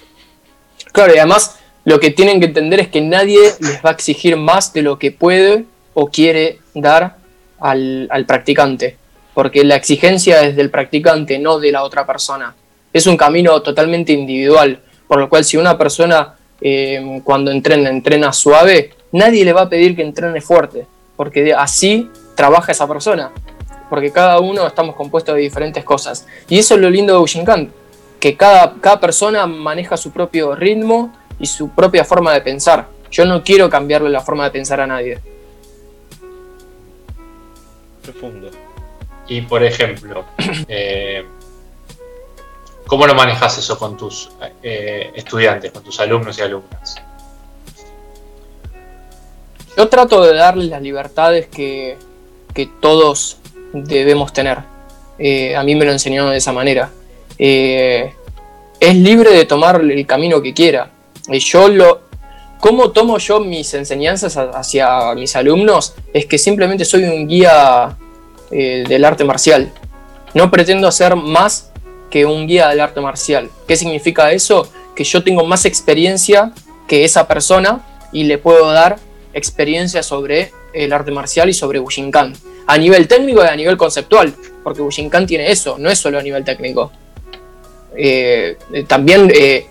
Claro, y además lo que tienen que entender es que nadie les va a exigir más de lo que puede o quiere dar al, al practicante, porque la exigencia es del practicante, no de la otra persona. Es un camino totalmente individual, por lo cual si una persona eh, cuando entrena, entrena suave, nadie le va a pedir que entrene fuerte, porque así trabaja esa persona, porque cada uno estamos compuestos de diferentes cosas. Y eso es lo lindo de Bushinkan, que cada, cada persona maneja su propio ritmo y su propia forma de pensar. Yo no quiero cambiarle la forma de pensar a nadie. Profundo. Y por ejemplo, eh, ¿cómo lo manejas eso con tus eh, estudiantes, con tus alumnos y alumnas? Yo trato de darles las libertades que, que todos debemos tener. Eh, a mí me lo enseñaron de esa manera. Eh, es libre de tomar el camino que quiera. Y yo lo, ¿Cómo tomo yo mis enseñanzas hacia mis alumnos? Es que simplemente soy un guía eh, del arte marcial. No pretendo ser más que un guía del arte marcial. ¿Qué significa eso? Que yo tengo más experiencia que esa persona y le puedo dar experiencia sobre el arte marcial y sobre Bushinkan. A nivel técnico y a nivel conceptual, porque Bushinkan tiene eso, no es solo a nivel técnico. Eh, eh, también eh,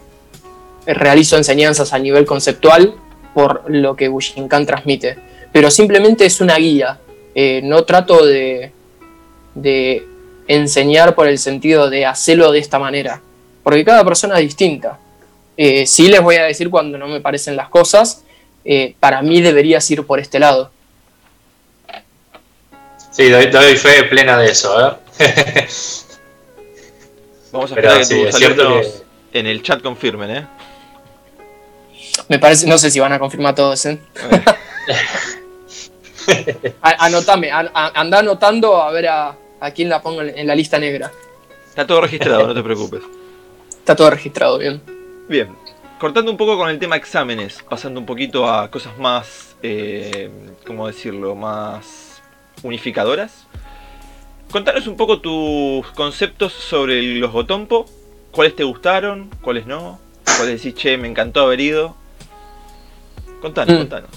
realizo enseñanzas a nivel conceptual por lo que Bushinkan transmite, pero simplemente es una guía. No trato de, de enseñar por el sentido de hacerlo de esta manera, porque cada persona es distinta. Eh, sí les voy a decir cuando no me parecen las cosas, eh, para mí deberías ir por este lado. Sí, doy, doy fe plena de eso, ¿eh? Vamos a Pero esperar que sí, tus es cierto alumnos en el chat confirmen, ¿eh? Me parece, no sé si van a confirmar todos, ¿eh? Anotame, an- anda anotando a ver a, a quién la pongo en la lista negra. Está todo registrado, no te preocupes. Está todo registrado bien. Bien, cortando un poco con el tema exámenes, pasando un poquito a cosas más, eh, ¿cómo decirlo?, más unificadoras. Contanos un poco tus conceptos sobre los Gotompo, cuáles te gustaron, cuáles no, cuáles decís, che, me encantó haber ido. Contanos, Mm. contanos.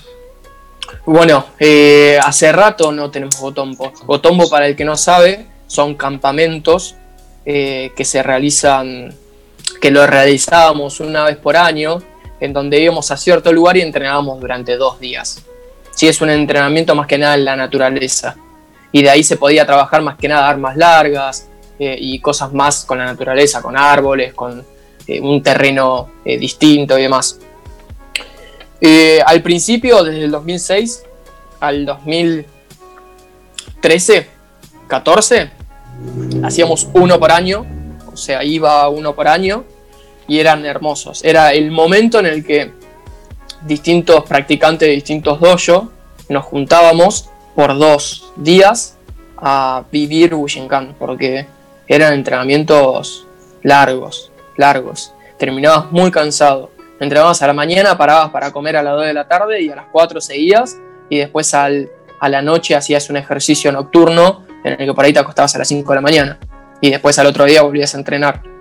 Bueno, eh, hace rato no tenemos Gotombo. Gotombo, para el que no sabe, son campamentos eh, que se realizan, que lo realizábamos una vez por año, en donde íbamos a cierto lugar y entrenábamos durante dos días. Sí, es un entrenamiento más que nada en la naturaleza. Y de ahí se podía trabajar más que nada armas largas eh, y cosas más con la naturaleza, con árboles, con eh, un terreno eh, distinto y demás. Al principio, desde el 2006 al 2013, 14, hacíamos uno por año, o sea, iba uno por año y eran hermosos. Era el momento en el que distintos practicantes de distintos dojos nos juntábamos por dos días a vivir Bushinkan, porque eran entrenamientos largos, largos. Terminabas muy cansado. Entrenabas a la mañana, parabas para comer a las 2 de la tarde y a las 4 seguías y después al, a la noche hacías un ejercicio nocturno en el que por ahí te acostabas a las 5 de la mañana y después al otro día volvías a entrenar.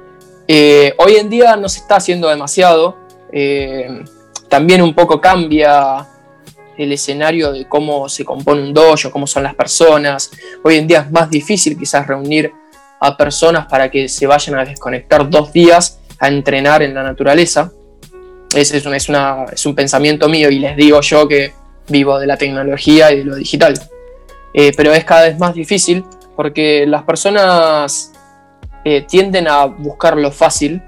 Eh, hoy en día no se está haciendo demasiado, eh, también un poco cambia el escenario de cómo se compone un dojo, cómo son las personas. Hoy en día es más difícil quizás reunir a personas para que se vayan a desconectar dos días a entrenar en la naturaleza. Ese es, es, una, es un pensamiento mío y les digo yo que vivo de la tecnología y de lo digital. Eh, pero es cada vez más difícil porque las personas eh, tienden a buscar lo fácil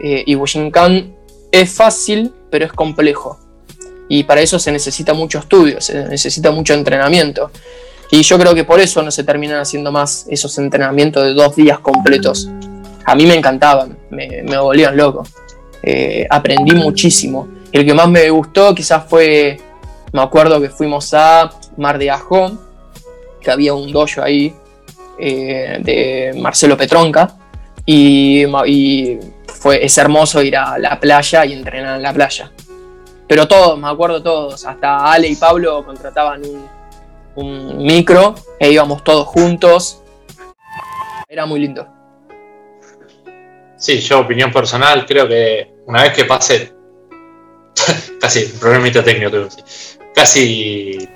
eh, y Bushinkan es fácil pero es complejo y para eso se necesita mucho estudio, se necesita mucho entrenamiento. Y yo creo que por eso no se terminan haciendo más esos entrenamientos de dos días completos. A mí me encantaban, me, me volvían loco. Eh, aprendí muchísimo. El que más me gustó quizás fue, me acuerdo que fuimos a Mar de Ajón, que había un dojo ahí eh, de Marcelo Petronca. Y, fue, es hermoso ir a la playa y entrenar en la playa pero todos, me acuerdo todos, hasta Ale y Pablo contrataban un, micro e íbamos todos juntos. Era muy lindo. Sí, yo opinión personal, creo que una vez que pase, casi, un problemita técnico casi,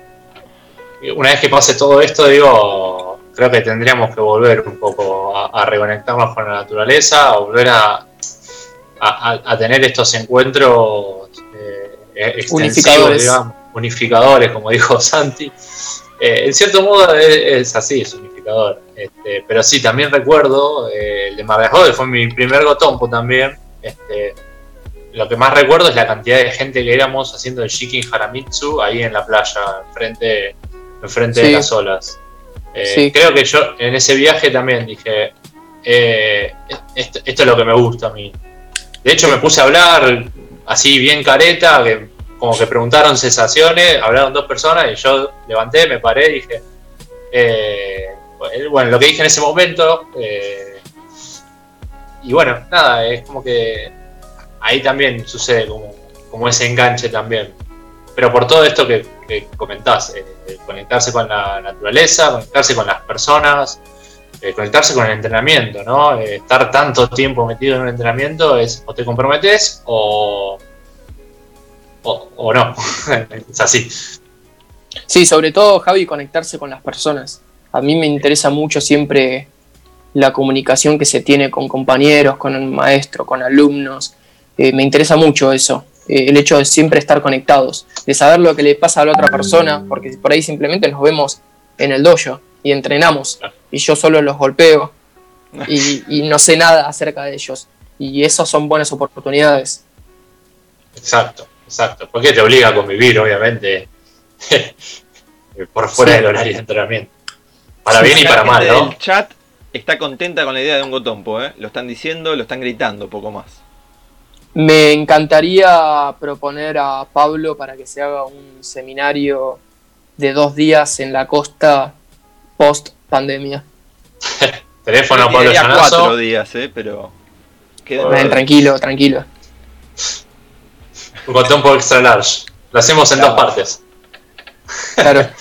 una vez que pase todo esto, digo, creo que tendríamos que volver un poco a, reconectarnos con la naturaleza, a volver a, a tener estos encuentros eh, unificadores. Digamos, unificadores, como dijo Santi. Eh, en cierto modo es, así, es unificador. Este, pero sí, también recuerdo eh, el de que fue mi primer gotompo también. Este, lo que más recuerdo es la cantidad de gente que éramos haciendo el Shikin Haramitsu ahí en la playa, enfrente, enfrente de las olas. Creo que yo en ese viaje también dije, esto, esto, es lo que me gusta a mí. De hecho me puse a hablar así bien careta, que como que preguntaron sensaciones, hablaron dos personas y yo levanté, me paré y dije, eh, bueno, lo que dije en ese momento, eh, y bueno, nada, es como que ahí también sucede como, ese enganche también. Pero por todo esto que, comentás, eh, conectarse con la naturaleza, conectarse con las personas, conectarse con el entrenamiento, ¿no? estar tanto tiempo metido en un entrenamiento es o te comprometes o, o, no. es así. Sí, sobre todo, Javi, conectarse con las personas. A mí me interesa mucho siempre la comunicación que se tiene con compañeros, con el maestro, con alumnos. Eh, me interesa mucho eso, eh, el hecho de siempre estar conectados, de saber lo que le pasa a la otra persona, porque por ahí simplemente nos vemos en el dojo y entrenamos y yo solo los golpeo y, no sé nada acerca de ellos. Y esas son buenas oportunidades. Exacto, exacto. Porque te obliga a convivir, obviamente, por fuera del horario de entrenamiento. Para bien y para mal, ¿no? El chat está contenta con la idea de un gotompo, ¿eh? Lo están diciendo, lo están gritando, poco más. Me encantaría proponer a Pablo para que se haga un seminario de dos días en la costa post pandemia. Teléfono Pablo Llanazo. cuatro días, eh, pero. tranquilo, tranquilo. Un por extra large. Lo hacemos en dos partes. Claro.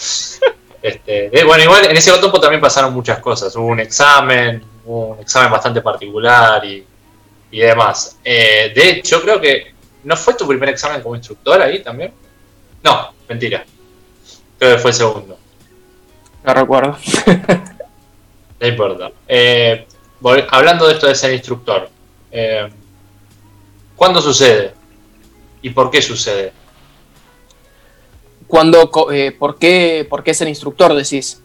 Este, eh, bueno, igual en ese Gotompo también pasaron muchas cosas. Hubo un examen, hubo un examen bastante particular y, y demás. Eh, de hecho, creo que. ¿No fue tu primer examen como instructor ahí también? No, mentira. Creo que fue el segundo. No recuerdo. no importa. Eh, hablando de esto de ser instructor, eh, ¿cuándo sucede? ¿Y por qué sucede? Cuando, eh, ¿por, qué, ¿Por qué ser instructor decís?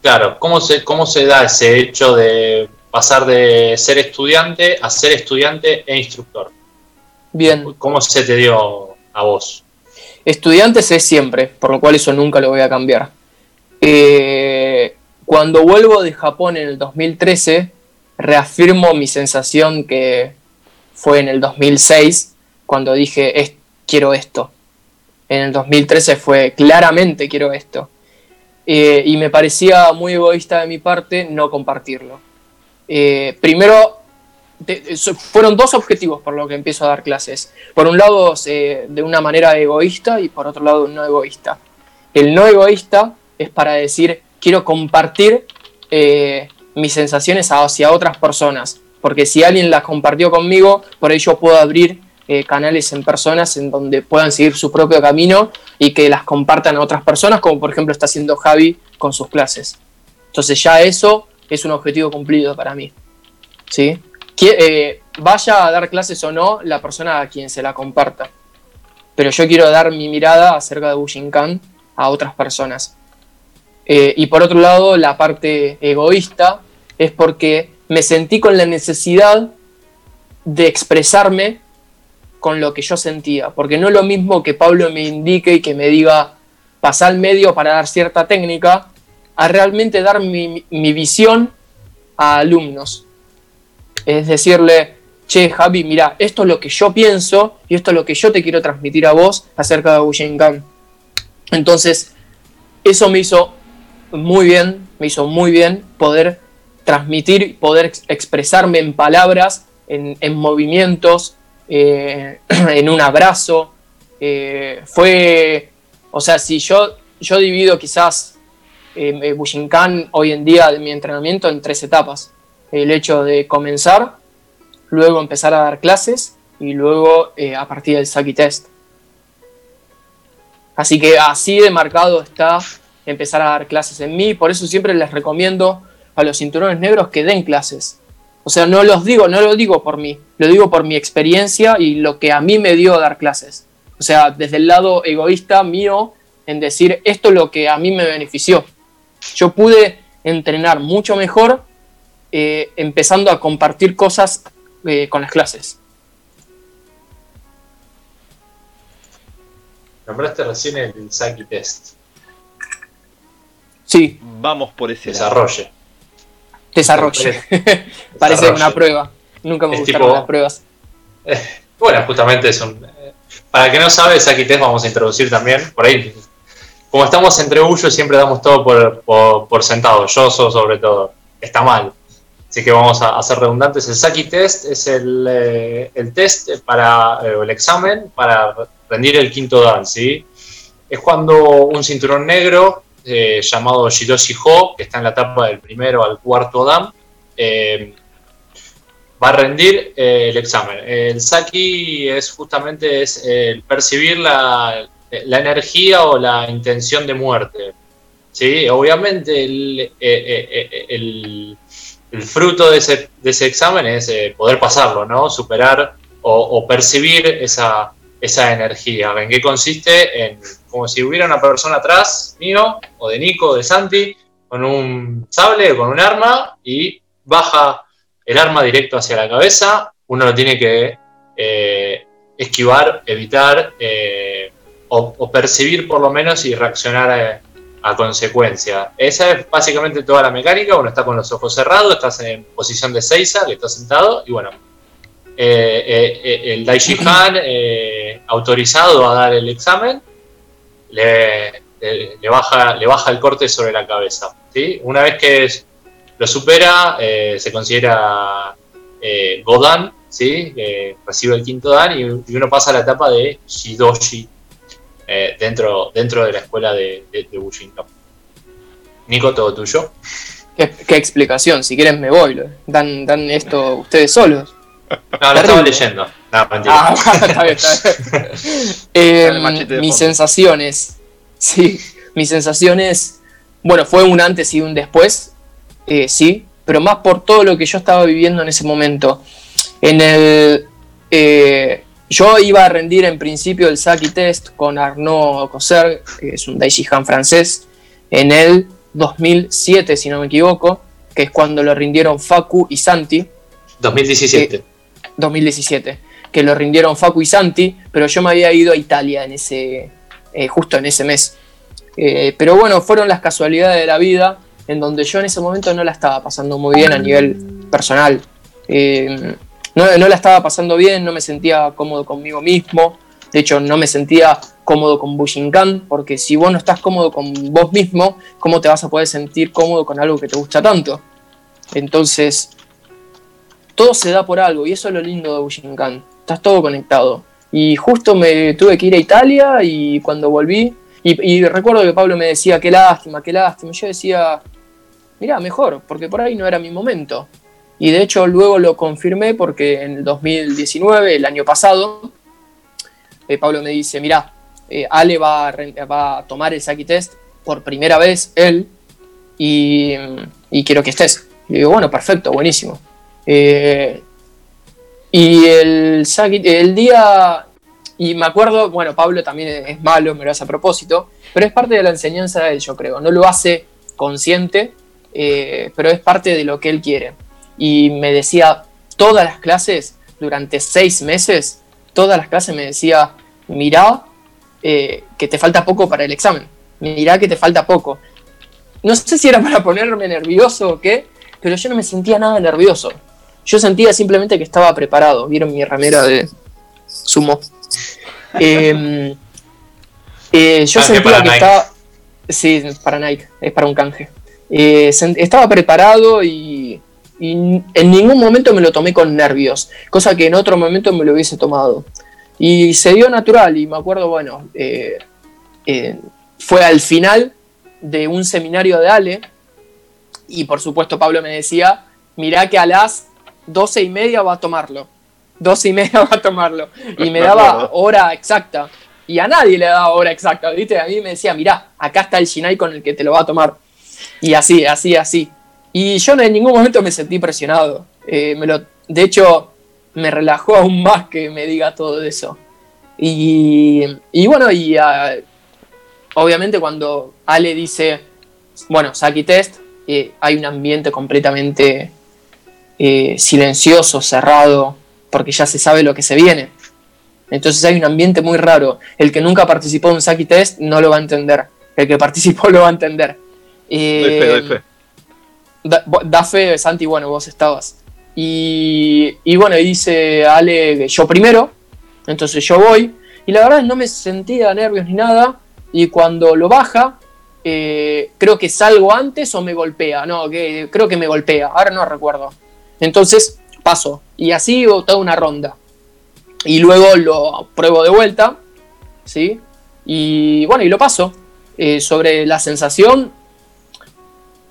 Claro, ¿cómo se, ¿cómo se da ese hecho de pasar de ser estudiante a ser estudiante e instructor? Bien. ¿Cómo se te dio a vos? Estudiantes es siempre, por lo cual eso nunca lo voy a cambiar. Eh, cuando vuelvo de Japón en el 2013, reafirmo mi sensación que fue en el 2006, cuando dije, quiero esto. En el 2013 fue claramente quiero esto. Eh, y me parecía muy egoísta de mi parte no compartirlo. Eh, primero, fueron dos objetivos por lo que empiezo a dar clases. Por un lado, de una manera egoísta y por otro lado, no egoísta. El no egoísta es para decir, quiero compartir eh, mis sensaciones hacia otras personas, porque si alguien las compartió conmigo, por ello puedo abrir eh, canales en personas en donde puedan seguir su propio camino y que las compartan a otras personas, como por ejemplo está haciendo Javi con sus clases. Entonces ya eso es un objetivo cumplido para mí. ¿Sí? Eh, vaya a dar clases o no la persona a quien se la comparta. Pero yo quiero dar mi mirada acerca de Bushinkan a otras personas. Eh, y por otro lado, la parte egoísta es porque me sentí con la necesidad de expresarme con lo que yo sentía, porque no es lo mismo que Pablo me indique y que me diga pasar al medio para dar cierta técnica, a realmente dar mi, visión a alumnos. Es decirle, che, Javi, mira, esto es lo que yo pienso y esto es lo que yo te quiero transmitir a vos acerca de Bushinkan. Entonces, eso me hizo muy bien, me hizo muy bien poder transmitir, poder expresarme en palabras, en, en movimientos, eh, en un abrazo. Eh, fue, o sea, si yo, yo divido quizás eh, Bushinkan hoy en día de mi entrenamiento en tres etapas. El hecho de comenzar, luego empezar a dar clases y luego a partir del Saki Test. Así que así de marcado está empezar a dar clases en mí, por eso siempre les recomiendo a los cinturones negros que den clases. O sea, no los digo, no lo digo por mí, lo digo por mi experiencia y lo que a mí me dio dar clases. O sea, desde el lado egoísta mío, en decir esto es lo que a mí me benefició. Yo pude entrenar mucho mejor eh, empezando a compartir cosas eh, con las clases. Nombraste recién el Saki Test. Sí. Vamos por ese Desarrolle. Desarrolle. Parece una prueba. Nunca me gustaron las pruebas. Eh, bueno, justamente es un. Eh, para que no sabe, Saki Test vamos a introducir también. Por ahí, como estamos entre Bullo, siempre damos todo por, por, sentado. Yo sobre todo. Está mal. Así que vamos a, ser redundantes. El Saki Test es el, eh, el test para el examen para rendir el quinto dan, ¿sí? Es cuando un cinturón negro eh, llamado Shiroshi Ho, que está en la etapa del primero al cuarto dam, eh, va a rendir eh, el examen. El Saki es justamente es, el percibir la, energía o la intención de muerte. ¿sí? Obviamente el, el, fruto de ese, de ese, examen es poder pasarlo, ¿no? superar o percibir esa, esa energía. ¿En qué consiste? En como si hubiera una persona atrás mío, o de Nico, o de Santi, con un sable, o con un arma, y baja el arma directo hacia la cabeza. Uno lo tiene que eh, esquivar, evitar, eh, o, percibir por lo menos y reaccionar a, a, consecuencia. Esa es básicamente toda la mecánica. Uno está con los ojos cerrados, estás en posición de Seiza, que está sentado, y bueno, eh, eh, eh, el Daishi Han autorizado a dar el examen le, baja, le baja el corte sobre la cabeza. ¿sí? Una vez que lo supera, se considera Godan, ¿sí? recibe el quinto Dan y, uno pasa a la etapa de Shidoshi dentro, dentro de la escuela de, de, de Nico, todo tuyo. ¿Qué, explicación, si quieren me voy. Dan, dan esto ustedes solos. No, lo estaba leyendo. No, mentira. Ah, está bien, eh, mis sensaciones. Sí, mis sensaciones. Bueno, fue un antes y un después. Eh, sí, pero más por todo lo que yo estaba viviendo en ese momento. En el. Eh, yo iba a rendir en principio el Saki Test con Arnaud Cosser, que es un Han francés, en el 2007, si no me equivoco, que es cuando lo rindieron Facu y Santi. 2017. 2017, que lo rindieron Facu y Santi, pero yo me había ido a Italia en ese, eh, justo en ese mes. Eh, pero bueno, fueron las casualidades de la vida en donde yo en ese momento no la estaba pasando muy bien a nivel personal. Eh, no, la estaba pasando bien, no me sentía cómodo conmigo mismo. De hecho, no me sentía cómodo con Bushinkan, porque si vos no estás cómodo con vos mismo, ¿cómo te vas a poder sentir cómodo con algo que te gusta tanto? Entonces, todo se da por algo y eso es lo lindo de Bushinkan. Estás todo conectado. Y justo me tuve que ir a Italia y cuando volví, Y, recuerdo que Pablo me decía, qué lástima, qué lástima. Yo decía, mirá, mejor, porque por ahí no era mi momento. Y de hecho luego lo confirmé porque en el 2019, el año pasado, eh, Pablo me dice, mirá, eh, Ale va a, tomar el Saki Test por primera vez, él, y, quiero que estés. Y digo, bueno, perfecto, buenísimo. Eh, y el, el día, y me acuerdo, bueno, Pablo también es malo, me lo hace a propósito, pero es parte de la enseñanza de él, yo creo. No lo hace consciente, pero es parte de lo que él quiere y me decía todas las clases, durante seis meses, todas las clases me decía, mirá eh, que te falta poco para el examen, mirá que te falta poco. No sé si era para ponerme nervioso o qué, pero yo no me sentía nada nervioso. Yo sentía simplemente que estaba preparado. ¿Vieron mi ramera de sumo? Em, eh, yo sentía que estaba... Sí, para Nike, es para un canje. Eh, estaba preparado y y en ningún momento me lo tomé con nervios, cosa que en otro momento me lo hubiese tomado. Y se dio natural y me acuerdo, bueno, eh, eh, fue al final de un seminario de Ale y por supuesto Pablo me decía, mirá que a las doce y media va a tomarlo, doce y media va a tomarlo y me daba hora exacta y a nadie le daba hora exacta, ¿viste? A mí me decía, mirá, acá está el Shinai con el que te lo va a tomar. Y así, así, así. Y yo en ningún momento me sentí presionado. Eh, me lo, de hecho, me relajó aún más que me diga todo eso. Y, bueno, y ah, obviamente cuando Ale dice, bueno, Saki Test, eh, hay un ambiente completamente eh, silencioso, cerrado, porque ya se sabe lo que se viene. Entonces hay un ambiente muy raro. El que nunca participó en un Saki Test no lo va a entender. El que participó lo va a entender. doy fe, doy fe da, fe, Santi, bueno, vos estabas. Y, y bueno, dice Ale, yo primero, entonces yo voy. Y la verdad no me sentía nervios ni nada. Y cuando lo baja, eh, creo que salgo antes o me golpea. No, que, creo que me golpea, ahora no recuerdo. Entonces paso. Y así toda una ronda. Y luego lo pruebo de vuelta. ¿Sí? Y bueno, y lo paso. Eh, sobre la sensación,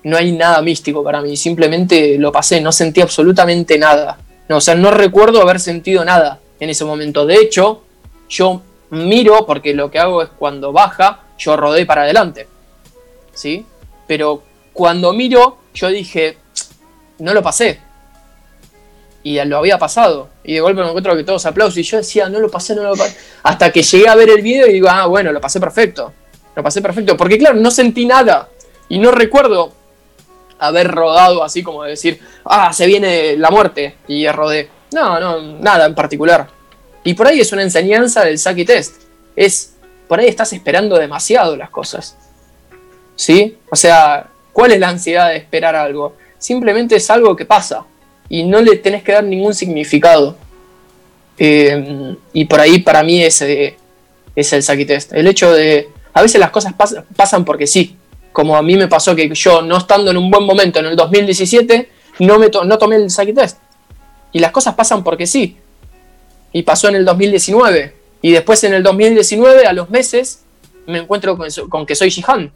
no hay nada místico para mí, simplemente lo pasé, no sentí absolutamente nada. No, o sea, no recuerdo haber sentido nada en ese momento. De hecho, yo miro, porque lo que hago es cuando baja, yo rodé para adelante. ¿Sí? Pero cuando miro, yo dije, no lo pasé. Y lo había pasado. Y de golpe me encuentro que todos aplausos. Y yo decía, no lo pasé, no lo pasé. Hasta que llegué a ver el video y digo, ah, bueno, lo pasé perfecto. Lo pasé perfecto. Porque claro, no sentí nada. Y no recuerdo haber rodado así como decir, ah, se viene la muerte y rodé. No, no, nada en particular. Y por ahí es una enseñanza del Saki Test. Es, por ahí estás esperando demasiado las cosas. ¿Sí? O sea, ¿cuál es la ansiedad de esperar algo? Simplemente es algo que pasa y no le tenés que dar ningún significado. Eh, y por ahí para mí ese es el Saki Test. El hecho de, a veces las cosas pasan porque sí como a mí me pasó que yo, no estando en un buen momento en el 2017, no, me no tomé el Psyche Test. Y las cosas pasan porque sí. Y pasó en el 2019. Y después en el 2019, a los meses, me encuentro con, que soy Jihan.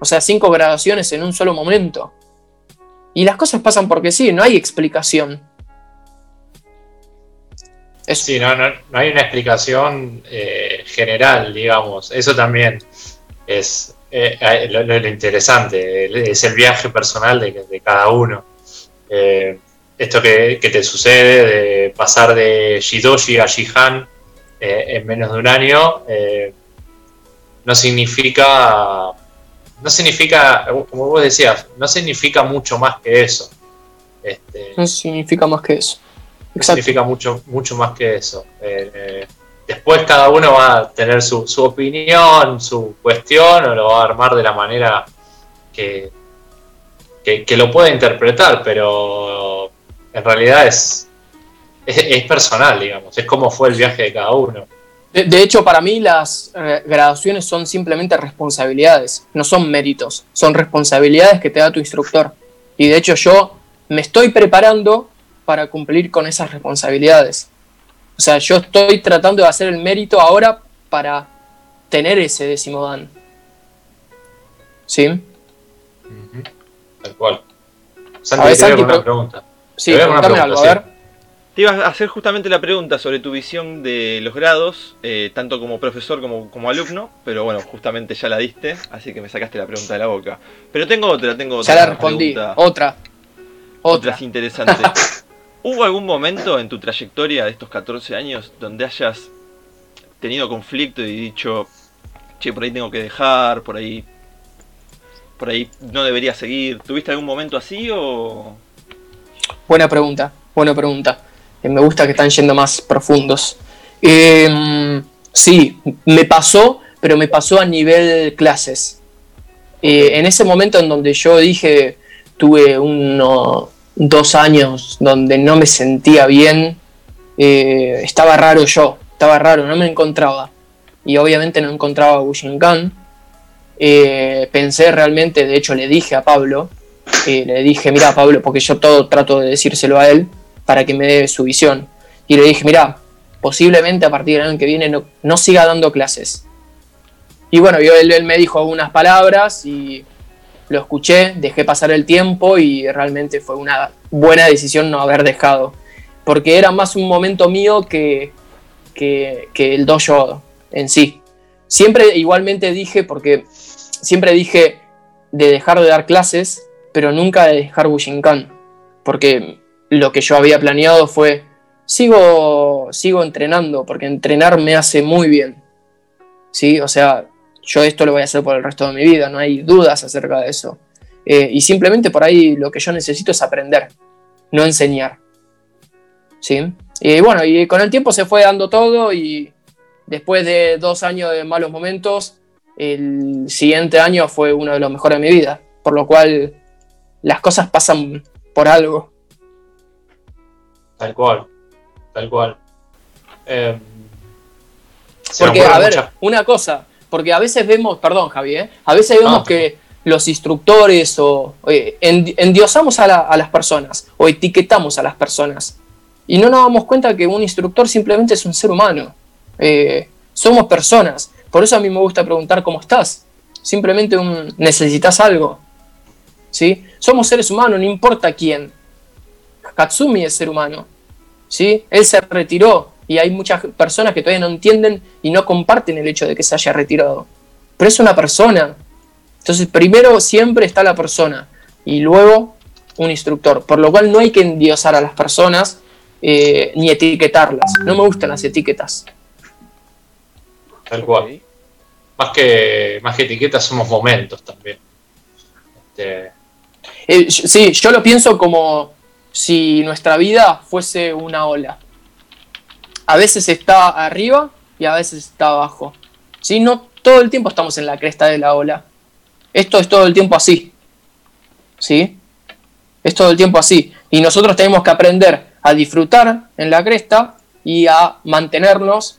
O sea, cinco graduaciones en un solo momento. Y las cosas pasan porque sí, no hay explicación. Sí, no, no, hay una explicación eh, general, digamos. Eso también es, eh, lo, interesante, es el viaje personal de, cada uno. Eh, esto que, te sucede de pasar de Shidoshi a Shihan eh, en menos de un año, no significa, no significa, como vos decías, no significa mucho más que eso. Este, no significa más que eso. No significa mucho, mucho más que eso después cada uno va a tener su, opinión, su cuestión, o lo va a armar de la manera que, que, lo pueda interpretar, pero en realidad es, es, personal, digamos, es como fue el viaje de cada uno. De, hecho, para mí las eh, graduaciones son simplemente responsabilidades, no son méritos, son responsabilidades que te da tu instructor. Y de hecho yo me estoy preparando para cumplir con esas responsabilidades. O sea, yo estoy tratando de hacer el mérito ahora para tener ese décimo dan. ¿Sí? Tal cual. Santi, a ver, Santi, una pregunta. Sí, preguntame algo, a ver. Te iba a hacer justamente la pregunta sobre tu visión de los grados, eh, tanto como profesor como, como alumno, pero bueno, justamente ya la diste, así que me sacaste la pregunta de la boca. Pero tengo otra, tengo otra. Ya la respondí, otra. Otra. es interesante. ¿Hubo algún momento en tu trayectoria de estos 14 años donde hayas tenido conflicto y dicho, che, por ahí tengo que dejar, por ahí, por ahí no debería seguir? ¿Tuviste algún momento así o...? Buena pregunta, buena pregunta me gusta que están yendo más profundos. Em, sí, me pasó, pero me pasó a nivel clases. Eh, en ese momento en donde yo dije, tuve unos dos años donde no me sentía bien, eh, estaba raro yo, estaba raro, no me encontraba. Y obviamente no encontraba a Bushinkan. Eh, pensé realmente, de hecho le dije a Pablo, le dije, mira Pablo, porque yo todo trato de decírselo a él, para que me dé su visión. Y le dije, mira, posiblemente a partir del año que viene no, siga dando clases. Y bueno, yo, él, me dijo algunas palabras y lo escuché, dejé pasar el tiempo y realmente fue una buena decisión no haber dejado. Porque era más un momento mío que, que, que el dojo en sí. Siempre igualmente dije, porque siempre dije de dejar de dar clases, pero nunca de dejar Bushinkan. Porque lo que yo había planeado fue, sigo, sigo entrenando, porque entrenar me hace muy bien. ¿Sí? O sea, yo esto lo voy a hacer por el resto de mi vida, no hay dudas acerca de eso. Eh, y simplemente por ahí lo que yo necesito es aprender, no enseñar. ¿Sí? Y bueno, y con el tiempo se fue dando todo y después de dos años de malos momentos, el siguiente año fue uno de los mejores de mi vida, por lo cual las cosas pasan por algo. Tal cual, tal cual. Em, porque, a ver, una cosa, porque a veces vemos, perdón Javi, ¿eh? a veces vemos ah. que los instructores o endiosamos a, las personas o etiquetamos a las personas y no nos damos cuenta que un instructor simplemente es un ser humano. Eh, somos personas. Por eso a mí me gusta preguntar cómo estás. Simplemente un, necesitas algo. ¿Sí? Somos seres humanos, no importa quién. Katsumi es ser humano. ¿sí? Él se retiró y hay muchas personas que todavía no entienden y no comparten el hecho de que se haya retirado. Pero es una persona. Entonces, primero siempre está la persona y luego un instructor. Por lo cual no hay que endiosar a las personas eh, ni etiquetarlas. No me gustan las etiquetas. Tal cual. Más que, más que etiquetas somos momentos también. Este, eh, sí, yo lo pienso como si nuestra vida fuese una ola. A veces está arriba y a veces está abajo. Si No todo el tiempo estamos en la cresta de la ola. Esto es todo el tiempo así. ¿Sí? Es todo el tiempo así. Y nosotros tenemos que aprender a disfrutar en la cresta y a mantenernos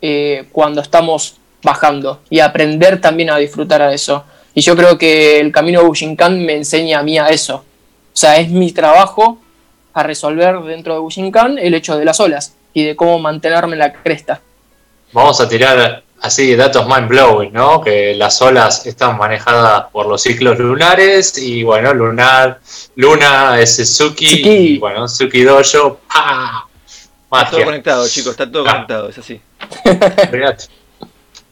eh, cuando estamos bajando. Y aprender también a disfrutar a eso. Y yo creo que el camino Bushinkan me enseña a mí a eso. O sea, es mi trabajo a resolver dentro de Bushinkan el hecho de las olas y de cómo mantenerme en la cresta. Vamos a tirar así datos mind blowing, ¿no? Que las olas están manejadas por los ciclos lunares y bueno, lunar, luna es Suki, y bueno, Suki Dojo, ¡pah! Está todo conectado, chicos, está todo ah. conectado, es así.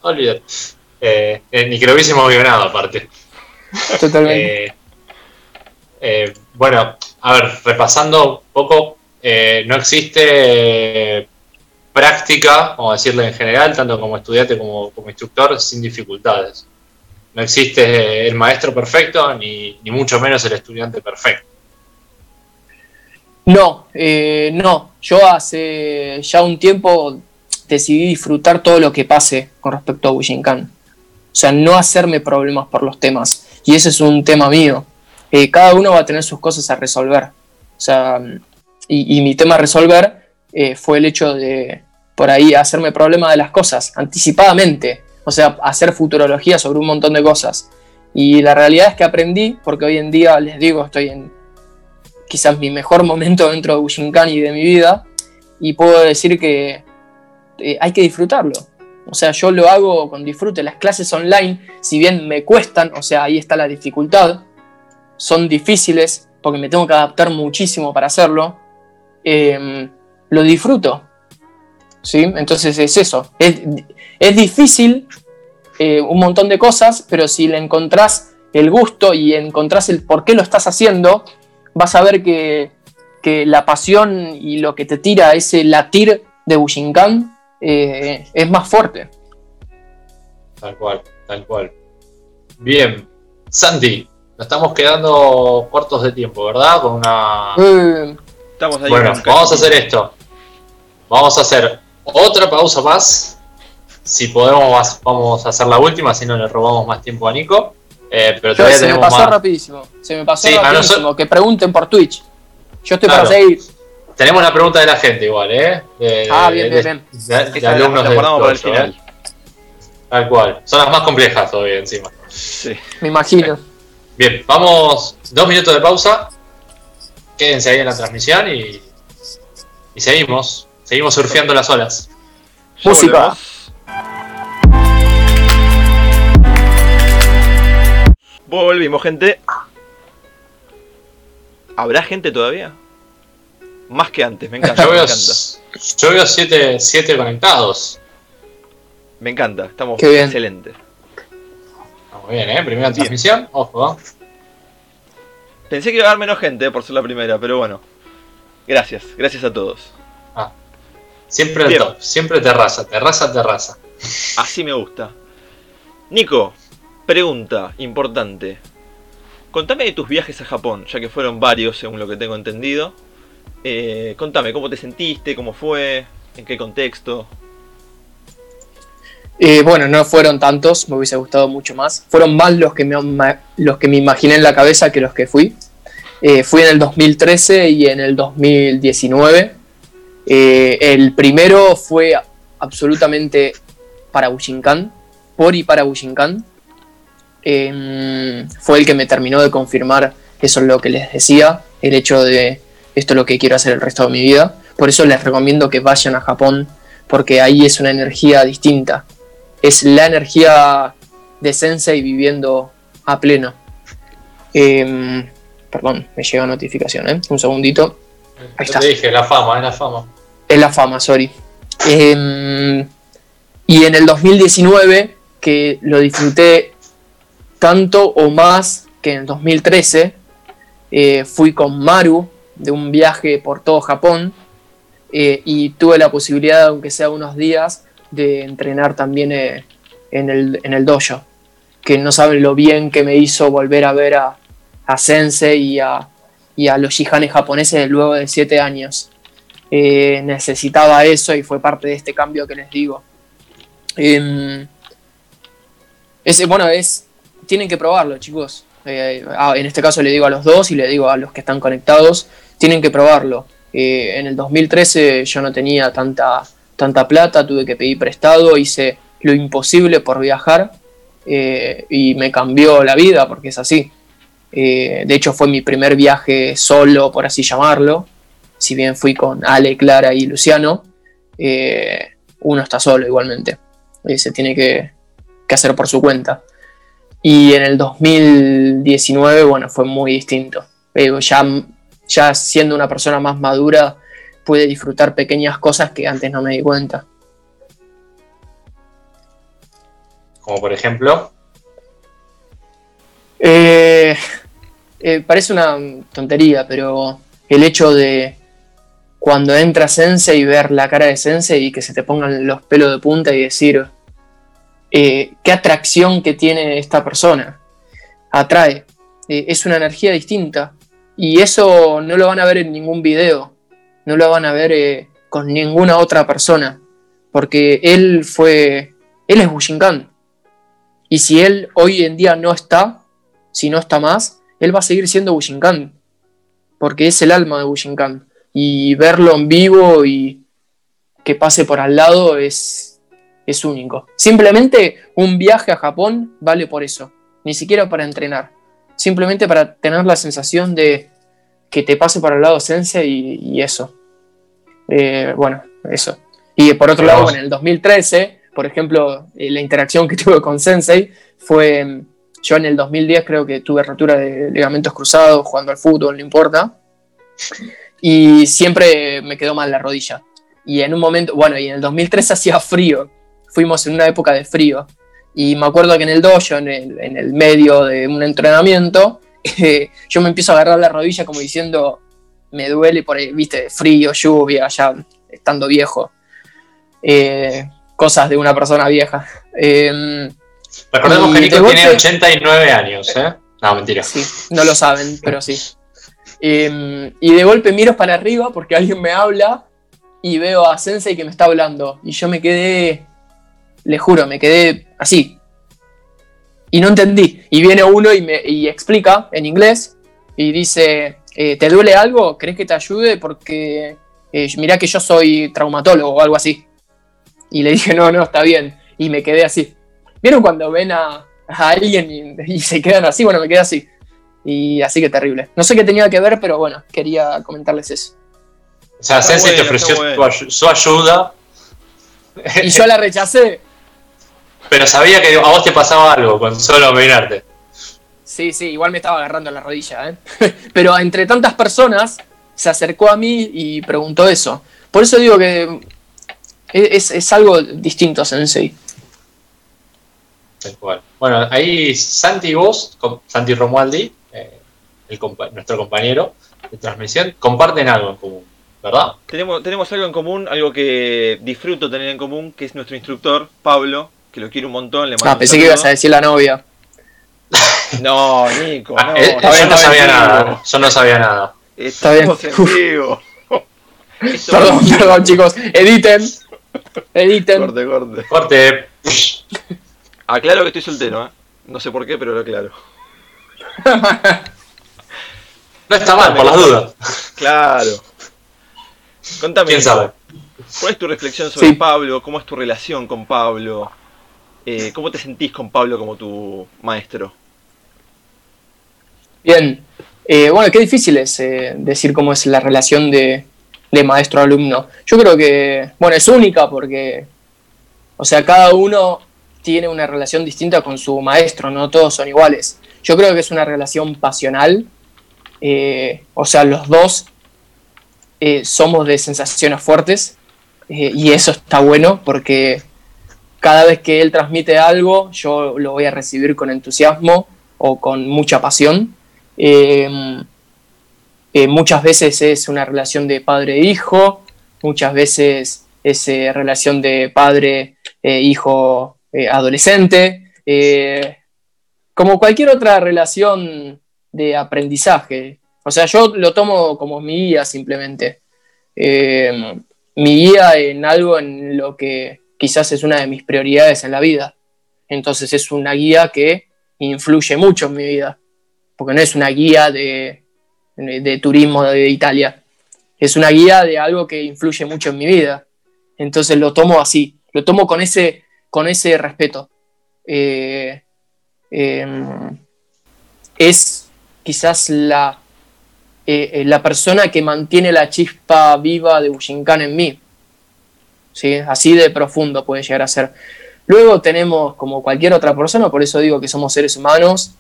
Olvídate. Eh, eh, ni que lo hubiésemos nada aparte. Totalmente. Eh, eh, bueno, a ver, repasando un poco, eh, no existe práctica, vamos a decirle en general, tanto como estudiante como como instructor, sin dificultades. No existe el maestro perfecto, ni, mucho menos el estudiante perfecto. No, eh, no. Yo hace ya un tiempo decidí disfrutar todo lo que pase con respecto a Bushinkan. O sea, no hacerme problemas por los temas. Y ese es un tema mío. Cada uno va a tener sus cosas a resolver. O sea, y, mi tema a resolver eh, fue el hecho de, por ahí, hacerme problema de las cosas anticipadamente. O sea, hacer futurología sobre un montón de cosas. Y la realidad es que aprendí, porque hoy en día, les digo, estoy en quizás mi mejor momento dentro de Bushinkan y de mi vida, y puedo decir que eh, hay que disfrutarlo. O sea, yo lo hago con disfrute. Las clases online, si bien me cuestan, o sea, ahí está la dificultad, son difíciles porque me tengo que adaptar muchísimo para hacerlo, em, lo disfruto. ¿Sí? Entonces es eso. Es, difícil eh, un montón de cosas, pero si le encontrás el gusto y encontrás el por qué lo estás haciendo, vas a ver que, la pasión y lo que te tira ese latir de Bushinkan eh, es más fuerte. Tal cual, tal cual. Bien, Santi, nos estamos quedando cortos de tiempo, ¿verdad? Con una. Eh, estamos ahí bueno, vamos a hacer esto. Vamos a hacer otra pausa más. Si podemos, vamos a hacer la última, si no le robamos más tiempo a Nico. Eh, pero todavía se me pasó rapidísimo. Se me pasó rapidísimo. Que pregunten por Twitch. Yo estoy para seguir. Tenemos una pregunta de la gente igual, ¿eh? ah, bien, bien, bien. De, alumnos de para el final. ¿eh? Tal cual. Son las más complejas todavía encima. Sí. Me imagino. Bien, vamos dos minutos de pausa. Quédense ahí en la transmisión y, y seguimos. Seguimos surfeando las olas. Música. Volvimos, gente. ¿Habrá gente todavía? Más que antes, me encanta. Yo veo, me encanta. Yo veo siete, conectados. Me encanta, estamos excelentes. Muy bien, ¿eh? Primera transmisión, ojo. Pensé que iba a haber menos gente por ser la primera, pero bueno. Gracias, gracias a todos. Ah, siempre el top, siempre terraza, terraza, terraza. Así me gusta. Nico, pregunta importante. Contame de tus viajes a Japón, ya que fueron varios según lo que tengo entendido. Eh, contame, ¿cómo te sentiste? ¿Cómo fue? ¿En qué contexto? Eh, bueno, no fueron tantos, me hubiese gustado mucho más. Fueron más los que me, los que me imaginé en la cabeza que los que fui. Eh, fui en el 2013 y en el 2019. Eh, el primero fue absolutamente para Bushinkan, por y para Bushinkan. Em, fue el que me terminó de confirmar eso es lo que les decía, el hecho de esto es lo que quiero hacer el resto de mi vida. Por eso les recomiendo que vayan a Japón, porque ahí es una energía distinta es la energía de Sensei viviendo a pleno. Em, perdón, me llega notificación, ¿eh? Un segundito. Ahí está. Te dije, la fama, es la fama. Es la fama, sorry. Em, y en el 2019, que lo disfruté tanto o más que en el 2013, eh, fui con Maru de un viaje por todo Japón eh, y tuve la posibilidad, aunque sea unos días, de entrenar también eh, en, el, en el dojo, que no saben lo bien que me hizo volver a ver a, a Sensei y a, y a los shihanes japoneses luego de siete años. Eh, necesitaba eso y fue parte de este cambio que les digo. Ese, bueno, es, tienen que probarlo, chicos. Eh, en este caso le digo a los dos y le digo a los que están conectados, tienen que probarlo. en el 2013 yo no tenía tanta tanta plata, tuve que pedir prestado, hice lo imposible por viajar eh, y me cambió la vida porque es así. Eh, de hecho fue mi primer viaje solo, por así llamarlo. Si bien fui con Ale, Clara y Luciano, eh, uno está solo igualmente. se tiene que, hacer por su cuenta. Y en el 2019, bueno, fue muy distinto. ya, ya siendo una persona más madura, pude disfrutar pequeñas cosas que antes no me di cuenta. Como por ejemplo. Eh, eh, parece una tontería, pero el hecho de cuando entra Sense y ver la cara de Sense y que se te pongan los pelos de punta y decir eh, qué atracción que tiene esta persona. Atrae. es una energía distinta. Y eso no lo van a ver en ningún video no lo van a ver eh, con ninguna otra persona, porque él fue, él es Bushinkan. Y si él hoy en día no está, si no está más, él va a seguir siendo Bushinkan, porque es el alma de Bushinkan. Y verlo en vivo y que pase por al lado es, es único. Simplemente un viaje a Japón vale por eso, ni siquiera para entrenar, simplemente para tener la sensación de que te pase para el lado Sense y, eso. Eh, bueno, eso. Y por otro lado, en el 2013 por ejemplo, eh, la interacción que tuve con Sensei fue, yo en el 2010 creo que tuve rotura de ligamentos cruzados jugando al fútbol, no importa, y siempre me quedó mal la rodilla. Y en un momento, bueno, y en el 2003 hacía frío, fuimos en una época de frío, y me acuerdo que en el dojo, en el, medio de un entrenamiento, yo me empiezo a agarrar la rodilla como diciendo, me duele por ahí, viste, frío, lluvia, ya estando viejo. Eh, cosas de una persona vieja. Em, Recordemos que Nico tiene 89 años, ¿eh? No, mentira. Sí, no lo saben, pero sí. Em, y de golpe miro para arriba porque alguien me habla y veo a Sensei que me está hablando. Y yo me quedé, le juro, me quedé así. Y no entendí. Y viene uno y me explica en inglés y dice, eh, ¿te duele algo? ¿Crees que te ayude? Porque eh, mirá que yo soy traumatólogo o algo así. Y le dije, no, no, está bien. Y me quedé así. ¿Vieron cuando ven a, alguien y, se quedan así? Bueno, me quedé así. Y así que terrible. No sé qué tenía que ver, pero bueno, quería comentarles eso. O sea, Sensei te ofreció su ayuda. Y yo la rechacé. Pero sabía que a vos te pasaba algo con solo mirarte. Sí, sí, igual me estaba agarrando la rodilla, ¿eh? Pero entre tantas personas se acercó a mí y preguntó eso. Por eso digo que es, algo distinto Sensei. Tal cual. Bueno, ahí Santi y vos, Santi Romualdi, eh, nuestro compañero de transmisión, comparten algo en común, ¿verdad? Tenemos, tenemos algo en común, algo que disfruto tener en común, que es nuestro instructor, Pablo, que lo quiero un montón. Le ah, pensé que ibas a decir la novia. no, Nico, no. Eh, yo no sabía nada, yo no sabía nada. Está bien. perdón, perdón, chicos. Editen. Editen. Corte, corte. Corte. Aclaro que estoy soltero, ¿eh? No sé por qué, pero lo aclaro. no está mal, por las dudas. Claro. Contame. ¿Quién sabe? ¿Cuál es tu reflexión sobre Pablo? ¿Cómo es tu relación con Pablo? Eh, ¿Cómo te sentís con Pablo como tu maestro? Bien. Eh, bueno, qué difícil es eh, decir cómo es la relación de, de maestro-alumno. Yo creo que, bueno, es única porque, o sea, cada uno tiene una relación distinta con su maestro, no todos son iguales. Yo creo que es una relación pasional, o sea, los dos somos de sensaciones fuertes y eso está bueno porque cada vez que él transmite algo, yo lo voy a recibir con entusiasmo o con mucha pasión. Eh, muchas veces es una relación de padre-hijo, muchas veces es eh, relación de padre-hijo-adolescente, eh, como cualquier otra relación de aprendizaje. O sea, yo lo tomo como mi guía simplemente. mi guía en algo en lo que quizás es una de mis prioridades en la vida. Entonces es una guía que influye mucho en mi vida, porque no es una guía de de turismo de Italia. Es una guía de algo que influye mucho en mi vida. Entonces lo tomo así, lo tomo con ese, con ese respeto. Eh, em, es quizás la, eh, eh, la persona que mantiene la chispa viva de Bushinkan en mí. ¿Sí? Así de profundo puede llegar a ser. Luego tenemos, como cualquier otra persona, por eso digo que somos seres humanos,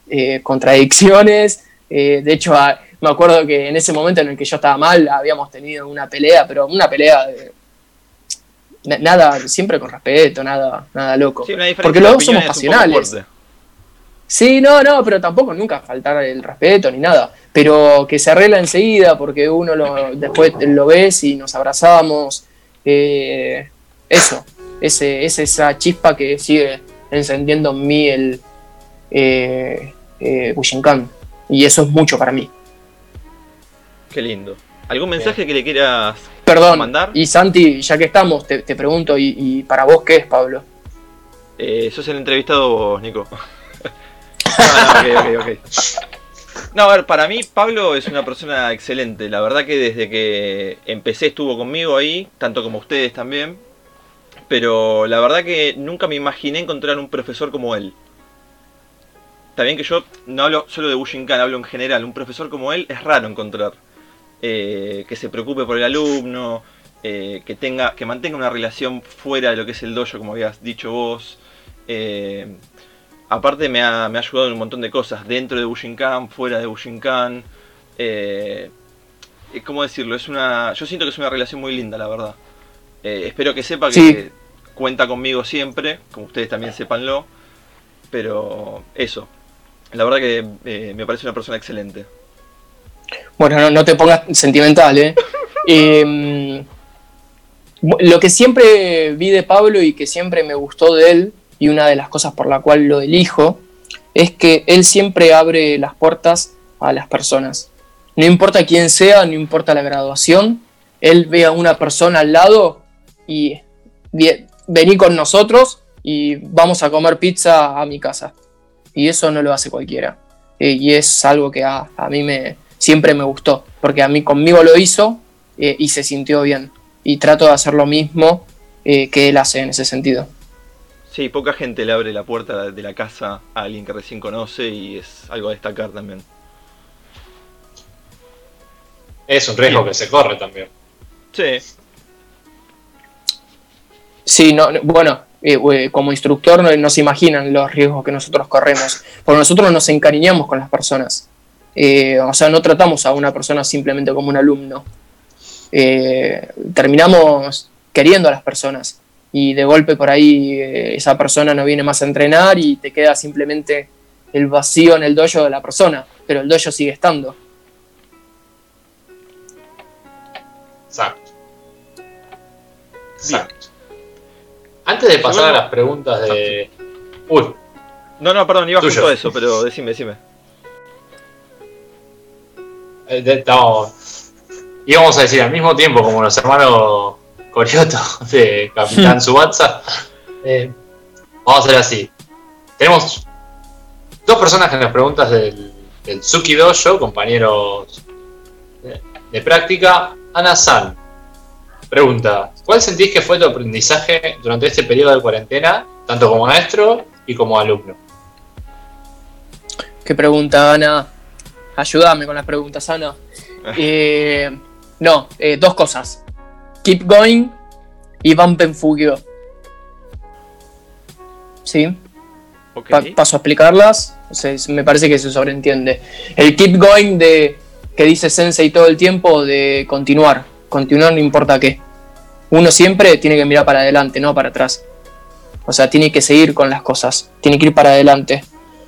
contradicciones. de hecho, me acuerdo que en ese momento en el que yo estaba mal habíamos tenido una pelea, pero una pelea de, nada, siempre con respeto, nada, nada loco. Porque los dos somos pasionales. Sí, no, no, pero tampoco nunca faltar el respeto ni nada. Pero que se arregla enseguida porque uno lo, después lo ves y nos abrazamos. Eh, eso, ese, es esa chispa que sigue encendiendo en mí el eh, eh Y eso es mucho para mí. Qué lindo. ¿Algún mensaje que le quieras Perdón, mandar? Y Santi, ya que estamos, te, pregunto, ¿y, para vos qué es, Pablo? Eh, sos el entrevistado vos, Nico. no, no, a ver, para mí Pablo es una persona excelente. La verdad que desde que empecé estuvo conmigo ahí, tanto como ustedes también. Pero la verdad que nunca me imaginé encontrar un profesor como él. Bien que yo no hablo solo de Bushinkan, hablo en general. Un profesor como él es raro encontrar. Eh, que se preocupe por el alumno, eh, que tenga, que mantenga una relación fuera de lo que es el dojo, como habías dicho vos. Eh, aparte me ha, me ha, ayudado en un montón de cosas, dentro de Bushinkan, fuera de Bushinkan. Eh, ¿Cómo decirlo? Es una, yo siento que es una relación muy linda, la verdad. Eh, espero que sepa que cuenta conmigo siempre, como ustedes también sépanlo. Pero eso, la verdad que eh, me parece una persona excelente. Bueno, no, te pongas sentimental, ¿eh? Em, lo que siempre vi de Pablo y que siempre me gustó de él, y una de las cosas por la cual lo elijo, es que él siempre abre las puertas a las personas. No importa quién sea, no importa la graduación, él ve a una persona al lado y vení con nosotros y vamos a comer pizza a mi casa. Y eso no lo hace cualquiera. Eh, y es algo que a, mí me, siempre me gustó, porque a mí conmigo lo hizo eh, y se sintió bien. Y trato de hacer lo mismo eh, que él hace en ese sentido. Sí, poca gente le abre la puerta de la casa a alguien que recién conoce y es algo a destacar también. Es un riesgo que se corre también. Sí. Sí, no, bueno, eh, eh, como instructor no, se imaginan los riesgos que nosotros corremos, porque nosotros nos encariñamos con las personas. Eh, o sea, no tratamos a una persona simplemente como un alumno. terminamos queriendo a las personas y de golpe por ahí esa persona no viene más a entrenar y te queda simplemente el vacío en el dojo de la persona, pero el dojo sigue estando. Exacto. Exacto. Antes de pasar a las preguntas de. Uy. No, no, perdón, iba justo a eso, pero decime, decime. Eh, íbamos a decir al mismo tiempo, como los hermanos Corioto de Capitán Subatsa. Eh, vamos a hacer así. Tenemos dos personas en las preguntas del, del Suki Dojo, compañeros de práctica. Ana San pregunta, ¿cuál sentís que fue tu aprendizaje durante este periodo de cuarentena, tanto como maestro y como alumno? ¿Qué pregunta, Ana? Ayúdame con las preguntas, Ana. Eh, no, eh, dos cosas. Keep going y Vampen Fugio. ¿Sí? paso a explicarlas. me parece que se sobreentiende. El keep going de que dice Sensei todo el tiempo de continuar. Continuar no importa qué. Uno siempre tiene que mirar para adelante, no para atrás. O sea, tiene que seguir con las cosas, tiene que ir para adelante.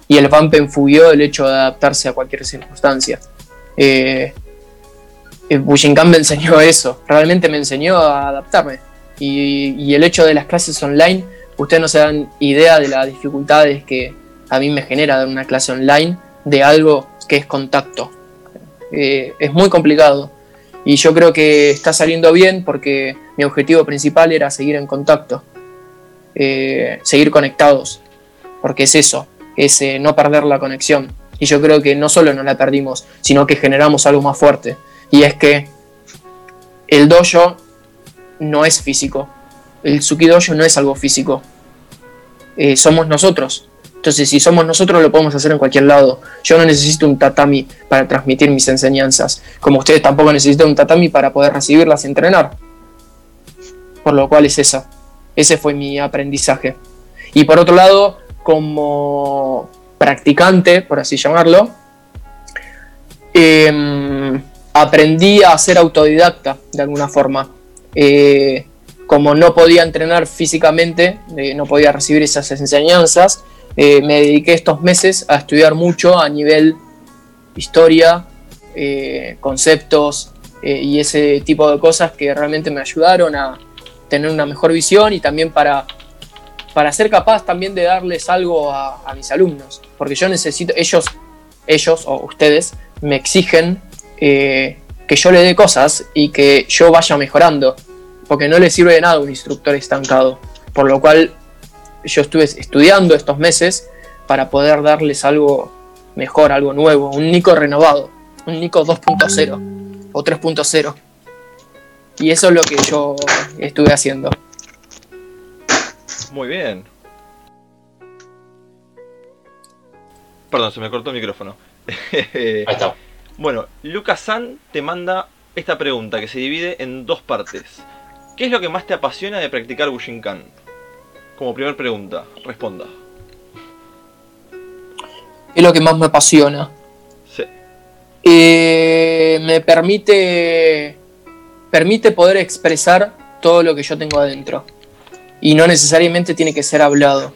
Y el Vampen fugió el hecho de adaptarse a cualquier circunstancia. Eh, eh me enseñó eso, realmente me enseñó a adaptarme. Y, y, el hecho de las clases online, ustedes no se dan idea de las dificultades que a mí me genera dar una clase online de algo que es contacto. Eh, es muy complicado. Y yo creo que está saliendo bien porque mi objetivo principal era seguir en contacto, eh, seguir conectados, porque es eso, es eh, no perder la conexión. Y yo creo que no solo no la perdimos, sino que generamos algo más fuerte. Y es que el dojo no es físico, el Suki Dojo no es algo físico, somos nosotros. Entonces, si somos nosotros, lo podemos hacer en cualquier lado. Yo no necesito un tatami para transmitir mis enseñanzas, como ustedes tampoco necesitan un tatami para poder recibirlas y entrenar. Por lo cual es eso. Ese fue mi aprendizaje. Y por otro lado, como practicante, por así llamarlo, em, aprendí a ser autodidacta de alguna forma. Eh, como no podía entrenar físicamente, eh, no podía recibir esas enseñanzas, eh, me dediqué estos meses a estudiar mucho a nivel historia, conceptos y ese tipo de cosas que realmente me ayudaron a tener una mejor visión y también para, para ser capaz también de darles algo a, mis alumnos. Porque yo necesito, ellos, ellos o ustedes me exigen que yo le dé cosas y que yo vaya mejorando. Porque no les sirve de nada un instructor estancado. Por lo cual yo estuve estudiando estos meses para poder darles algo mejor, algo nuevo, un Nico renovado, un Nico 2.0 o 3.0. Y eso es lo que yo estuve haciendo. Muy bien. Perdón, se me cortó el micrófono. Ahí está. Bueno, Lucas San te manda esta pregunta que se divide en dos partes. ¿Qué es lo que más te apasiona de practicar Bushinkan? Como primera pregunta, responda. ¿Qué es lo que más me apasiona? Sí. Eh, me permite, permite poder expresar todo lo que yo tengo adentro. Y no necesariamente tiene que ser hablado.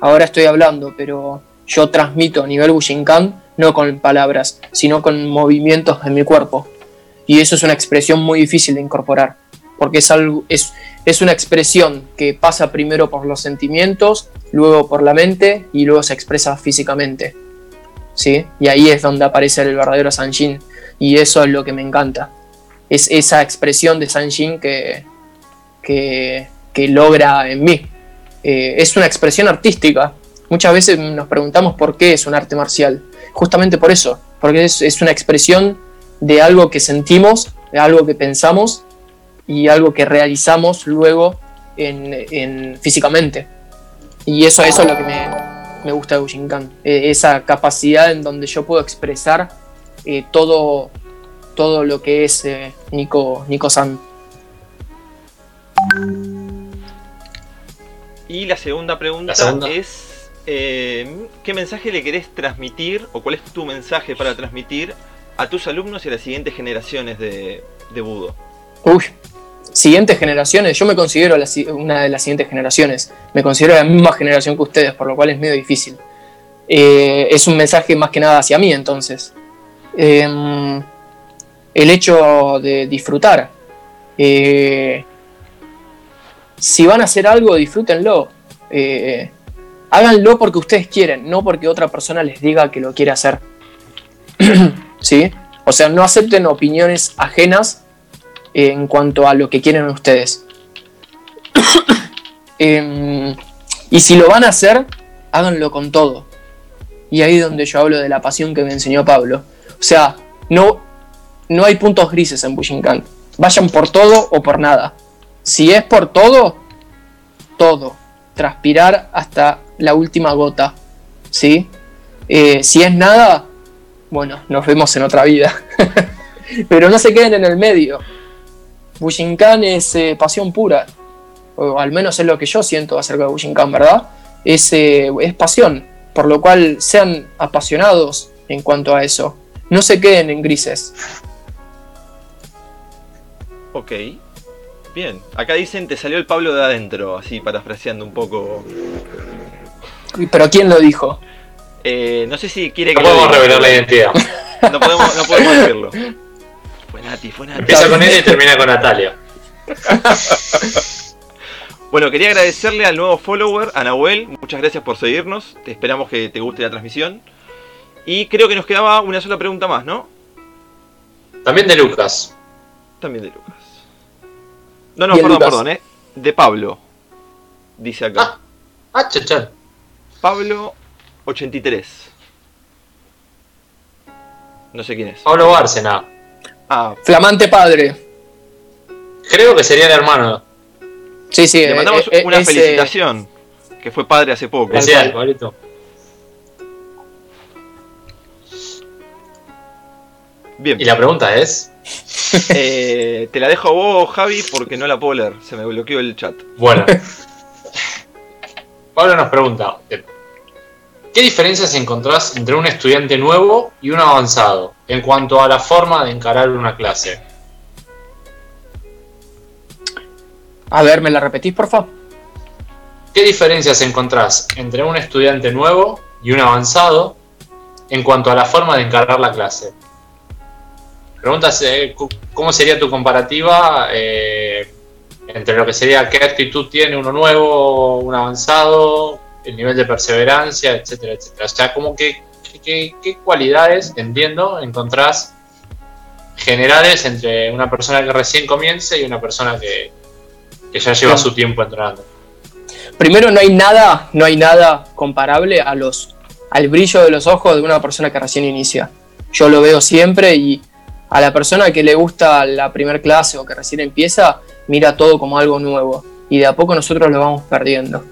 Ahora estoy hablando, pero yo transmito a nivel Bushinkan no con palabras, sino con movimientos en mi cuerpo. Y eso es una expresión muy difícil de incorporar, porque es, algo, es, es una expresión que pasa primero por los sentimientos, luego por la mente y luego se expresa físicamente. ¿Sí? Y ahí es donde aparece el verdadero Sanjin. Y eso es lo que me encanta. Es esa expresión de Sanjin que, que, que logra en mí. Eh, es una expresión artística. Muchas veces nos preguntamos por qué es un arte marcial. Justamente por eso, porque es, es una expresión de algo que sentimos, de algo que pensamos y algo que realizamos luego en, en físicamente. Y eso, eso es lo que me, me gusta de Bushinkan. Eh, esa capacidad en donde yo puedo expresar eh, todo, todo lo que es eh, Nico, Nico San. Y la segunda pregunta La segunda. es, eh, ¿qué mensaje le querés transmitir o cuál es tu mensaje para transmitir a tus alumnos y a las siguientes generaciones de, Budo? Uy, siguientes generaciones, yo me considero una de las siguientes generaciones, me considero la misma generación que ustedes, por lo cual es medio difícil. Eh, es un mensaje más que nada hacia mí entonces. Em, el hecho de disfrutar. Eh, si van a hacer algo, disfrútenlo. Eh, háganlo porque ustedes quieren, no porque otra persona les diga que lo quiere hacer. ¿Sí? O sea, no acepten opiniones ajenas en cuanto a lo que quieren ustedes. Em, y si lo van a hacer, háganlo con todo. Y ahí es donde yo hablo de la pasión que me enseñó Pablo. O sea, no, no hay puntos grises en Bushinkan. Vayan por todo o por nada. Si es por todo, todo. Transpirar hasta la última gota. ¿Sí? Eh, si es nada, bueno, nos vemos en otra vida. Pero no se queden en el medio. Bushinkan es eh, pasión pura. O al menos es lo que yo siento acerca de Bushinkan, ¿verdad? Es, eh, es pasión. Por lo cual sean apasionados en cuanto a eso. No se queden en grises. Ok. Bien. Acá dicen, te salió el Pablo de adentro, así parafraseando un poco. Pero ¿quién lo dijo? Eh, no sé si quiere No que lo podemos revelar la identidad. No podemos, no podemos decirlo. Fue Nati, fue Nati. Empieza con él y termina con Natalia. Bueno, quería agradecerle al nuevo follower, a Nahuel. Muchas gracias por seguirnos. Te esperamos que te guste la transmisión. Y creo que nos quedaba una sola pregunta más, ¿no? También de Lucas. También de Lucas. No, no, perdón, Lucas. perdón, ¿eh? De Pablo. Dice acá. Ah, ah. Pablo 83. No sé quién es. Pablo Bárcena. Ah, Flamante padre. Creo que sería el hermano. Sí, sí. le eh, mandamos eh, una eh, felicitación. Que fue padre hace poco. El Pablito. Bien. Y la pregunta es. Eh, te la dejo a vos, Javi, porque no la puedo leer. Se me bloqueó el chat. Bueno. Pablo nos pregunta. ¿Qué diferencias encontrás entre un estudiante nuevo y un avanzado en cuanto a la forma de encarar una clase? A ver, ¿me la repetís, por favor? ¿Qué diferencias encontrás entre un estudiante nuevo y un avanzado en cuanto a la forma de encarar la clase? Preguntas, eh, ¿cómo sería tu comparativa eh, entre lo que sería qué actitud tiene uno nuevo, un avanzado, el nivel de perseverancia, etcétera, etcétera? O sea, como que, qué- qué cualidades, entiendo, encontrás generales entre una persona que recién comience y una persona que, que ya lleva su tiempo entrenando. Primero, no hay nada, no hay nada comparable a los, al brillo de los ojos de una persona que recién inicia. Yo lo veo siempre y a la persona que le gusta la primer clase o que recién empieza, mira todo como algo nuevo. Y de a poco nosotros lo vamos perdiendo.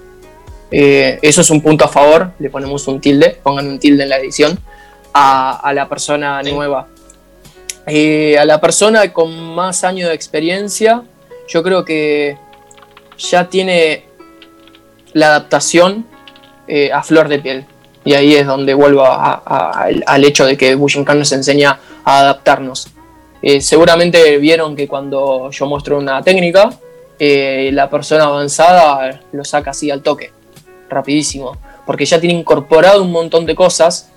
Eh, eso es un punto a favor, le ponemos un tilde, pongan un tilde en la edición, a, a la persona Sí. nueva. Eh, a la persona con más años de experiencia, yo creo que ya tiene la adaptación eh, a flor de piel. Y ahí es donde vuelvo al hecho de que Bushinkan nos enseña a adaptarnos. Eh, seguramente vieron que cuando yo muestro una técnica, eh, la persona avanzada lo saca así al toque, rapidísimo, porque ya tiene incorporado un montón de cosas,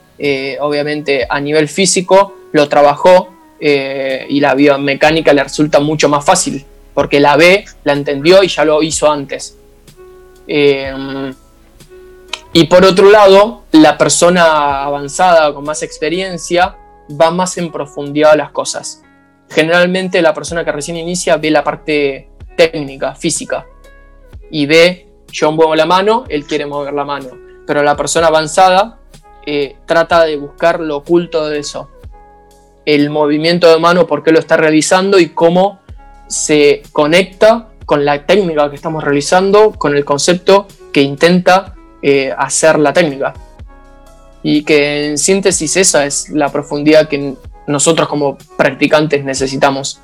obviamente a nivel físico lo trabajó y la biomecánica le resulta mucho más fácil, porque la ve, la entendió y ya lo hizo antes. Y por otro lado, la persona avanzada con más experiencia va más en profundidad a las cosas. Generalmente la persona que recién inicia ve la parte técnica, física, y ve, yo muevo la mano, él quiere mover la mano. Pero la persona avanzada eh, trata de buscar lo oculto de eso. El movimiento de mano, por qué lo está realizando y cómo se conecta con la técnica que estamos realizando, con el concepto que intenta eh, hacer la técnica. Y que en síntesis esa es la profundidad que nosotros como practicantes necesitamos.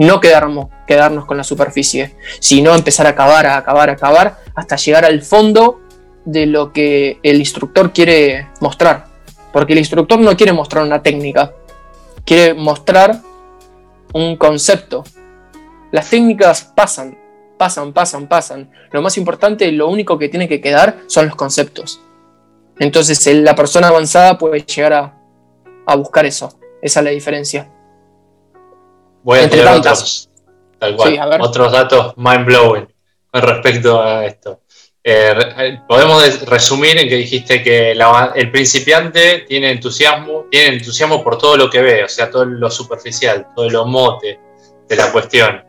No quedarnos, quedarnos con la superficie, sino empezar a acabar, a acabar, a acabar, hasta llegar al fondo de lo que el instructor quiere mostrar. Porque el instructor no quiere mostrar una técnica, quiere mostrar un concepto. Las técnicas pasan, pasan, pasan, pasan. Lo más importante, lo único que tiene que quedar son los conceptos. Entonces la persona avanzada puede llegar a, buscar eso. Esa es la diferencia. Voy a tirar otros, otros datos mind blowing con respecto a esto. Eh, podemos resumir en que dijiste que el principiante tiene entusiasmo, tiene entusiasmo por todo lo que ve, o sea, todo lo superficial, todo lo mote de la cuestión.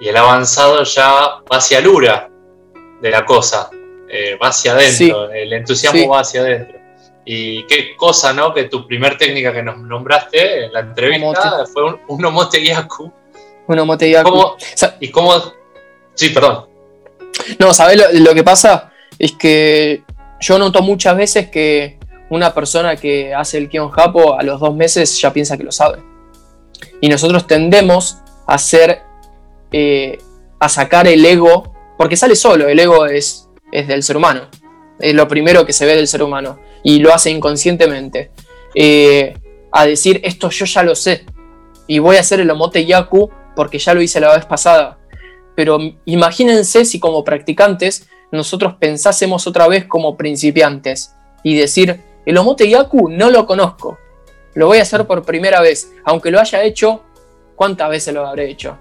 Y el avanzado ya va hacia Lura de la cosa, eh, va hacia adentro, el entusiasmo va hacia adentro. Y qué cosa, ¿no? Que tu primer técnica que nos nombraste en la entrevista fue un, un Omote Yaku. Un Omote Yaku. ¿Y cómo? Sí, perdón. No, ¿sabes lo, que pasa? Es que yo noto muchas veces que una persona que hace el Kion Japo a los dos meses ya piensa que lo sabe. Y nosotros tendemos a ser eh, a sacar el ego, porque sale solo, el ego es, es del ser humano, es lo primero que se ve del ser humano, y lo hace inconscientemente, eh, a decir, esto yo ya lo sé, y voy a hacer el omote yaku porque ya lo hice la vez pasada. Pero imagínense si como practicantes nosotros pensásemos otra vez como principiantes y decir, el omote yaku no lo conozco, lo voy a hacer por primera vez, aunque lo haya hecho, ¿cuántas veces lo habré hecho?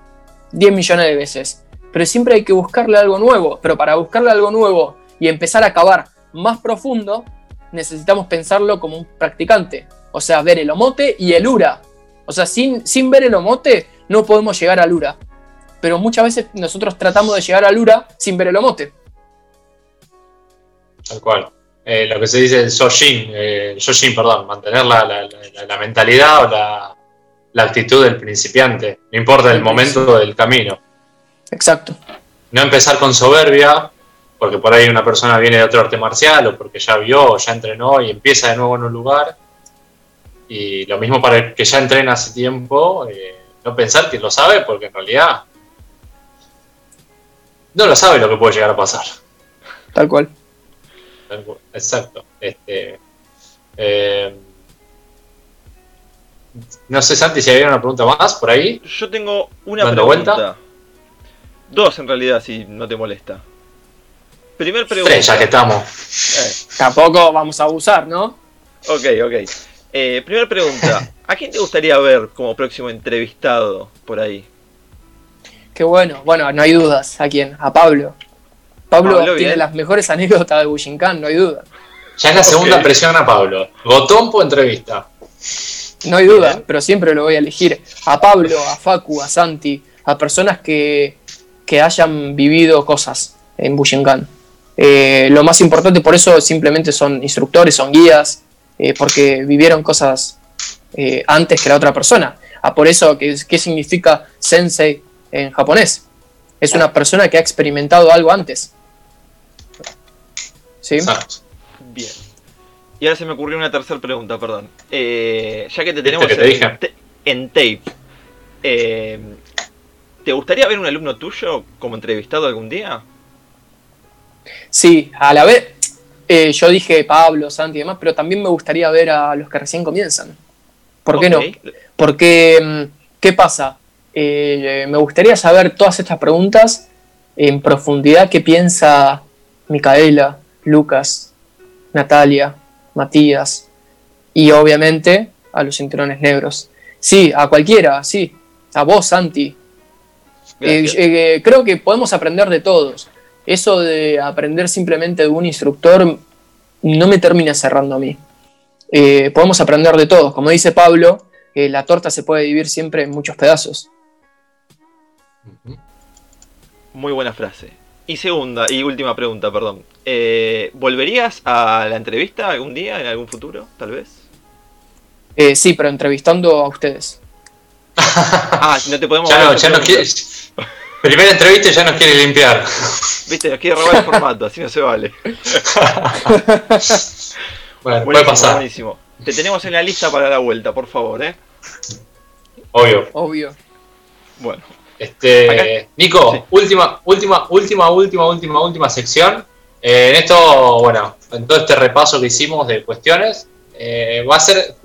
10 millones de veces. Pero siempre hay que buscarle algo nuevo. Pero para buscarle algo nuevo y empezar a cavar más profundo, necesitamos pensarlo como un practicante. O sea, ver el omote y el ura. O sea, sin, sin ver el omote no podemos llegar al ura. Pero muchas veces nosotros tratamos de llegar al ura sin ver el omote. Tal cual. Eh, lo que se dice el Soshin, eh, perdón, mantener la, la mentalidad o la, la actitud del principiante, no importa el momento del camino. Exacto. No empezar con soberbia, porque por ahí una persona viene de otro arte marcial o porque ya vio o ya entrenó y empieza de nuevo en un lugar. Y lo mismo para el que ya entrena hace tiempo, eh, no pensar que lo sabe porque en realidad no lo sabe lo que puede llegar a pasar. Tal cual. Exacto. Este, eh, no sé, Santi, si había una pregunta más por ahí. Yo tengo una pregunta. Dos en realidad, si no te molesta. Primer pregunta. ya que estamos. Eh. Tampoco vamos a abusar, ¿no? Ok, ok. Eh, primera pregunta. ¿A quién te gustaría ver como próximo entrevistado por ahí? Qué bueno. Bueno, no hay dudas. ¿A quién? A Pablo. Pablo, tiene las mejores anécdotas de Bushinkan, no hay duda. Ya es la segunda presión a Pablo. Gotompo entrevista. No hay duda, pero siempre lo voy a elegir. A Pablo, a Facu, a Santi, a personas que, hayan vivido cosas en Bushinkan. Eh, lo más importante por eso simplemente son instructores, son guías, eh, porque vivieron cosas eh, antes que la otra persona. Ah, por eso, ¿qué, ¿qué significa sensei en japonés? Es una persona que ha experimentado algo antes. ¿Sí? Bien. Y ahora se me ocurrió una tercera pregunta, perdón. Eh, ya que te tenemos en, en, tape, eh, ¿Te gustaría ver un alumno tuyo como entrevistado algún día? Sí, a la vez, eh, yo dije Pablo, Santi y demás, pero también me gustaría ver a los que recién comienzan. ¿Por qué no? Porque, mm, ¿qué pasa? Eh, me gustaría saber todas estas preguntas en profundidad, qué piensa Micaela, Lucas, Natalia, Matías y obviamente a los cinturones negros. Sí, a cualquiera, sí. A vos, Santi. Eh, creo que podemos aprender de todos eso de aprender simplemente de un instructor no me termina cerrando a mí. Eh, podemos aprender de todos. Como dice Pablo, eh, la torta se puede dividir siempre en muchos pedazos. Muy buena frase. Y segunda y última pregunta, perdón. Eh, ¿Volverías a la entrevista algún día, en algún futuro, tal vez? sí, pero entrevistando a ustedes. ah, no te podemos... Ya no, ya no quieres... Primera entrevista y ya nos quiere limpiar. Viste, nos quiere robar el formato, así no se vale. bueno, puede pasar. Buenísimo. Te tenemos en la lista para la vuelta, por favor, ¿eh? Obvio. Obvio. Bueno. Este, Nico, última, última, última, última, última, última sección. Eh, en esto, bueno, en todo este repaso que hicimos de cuestiones, eh, va a ser,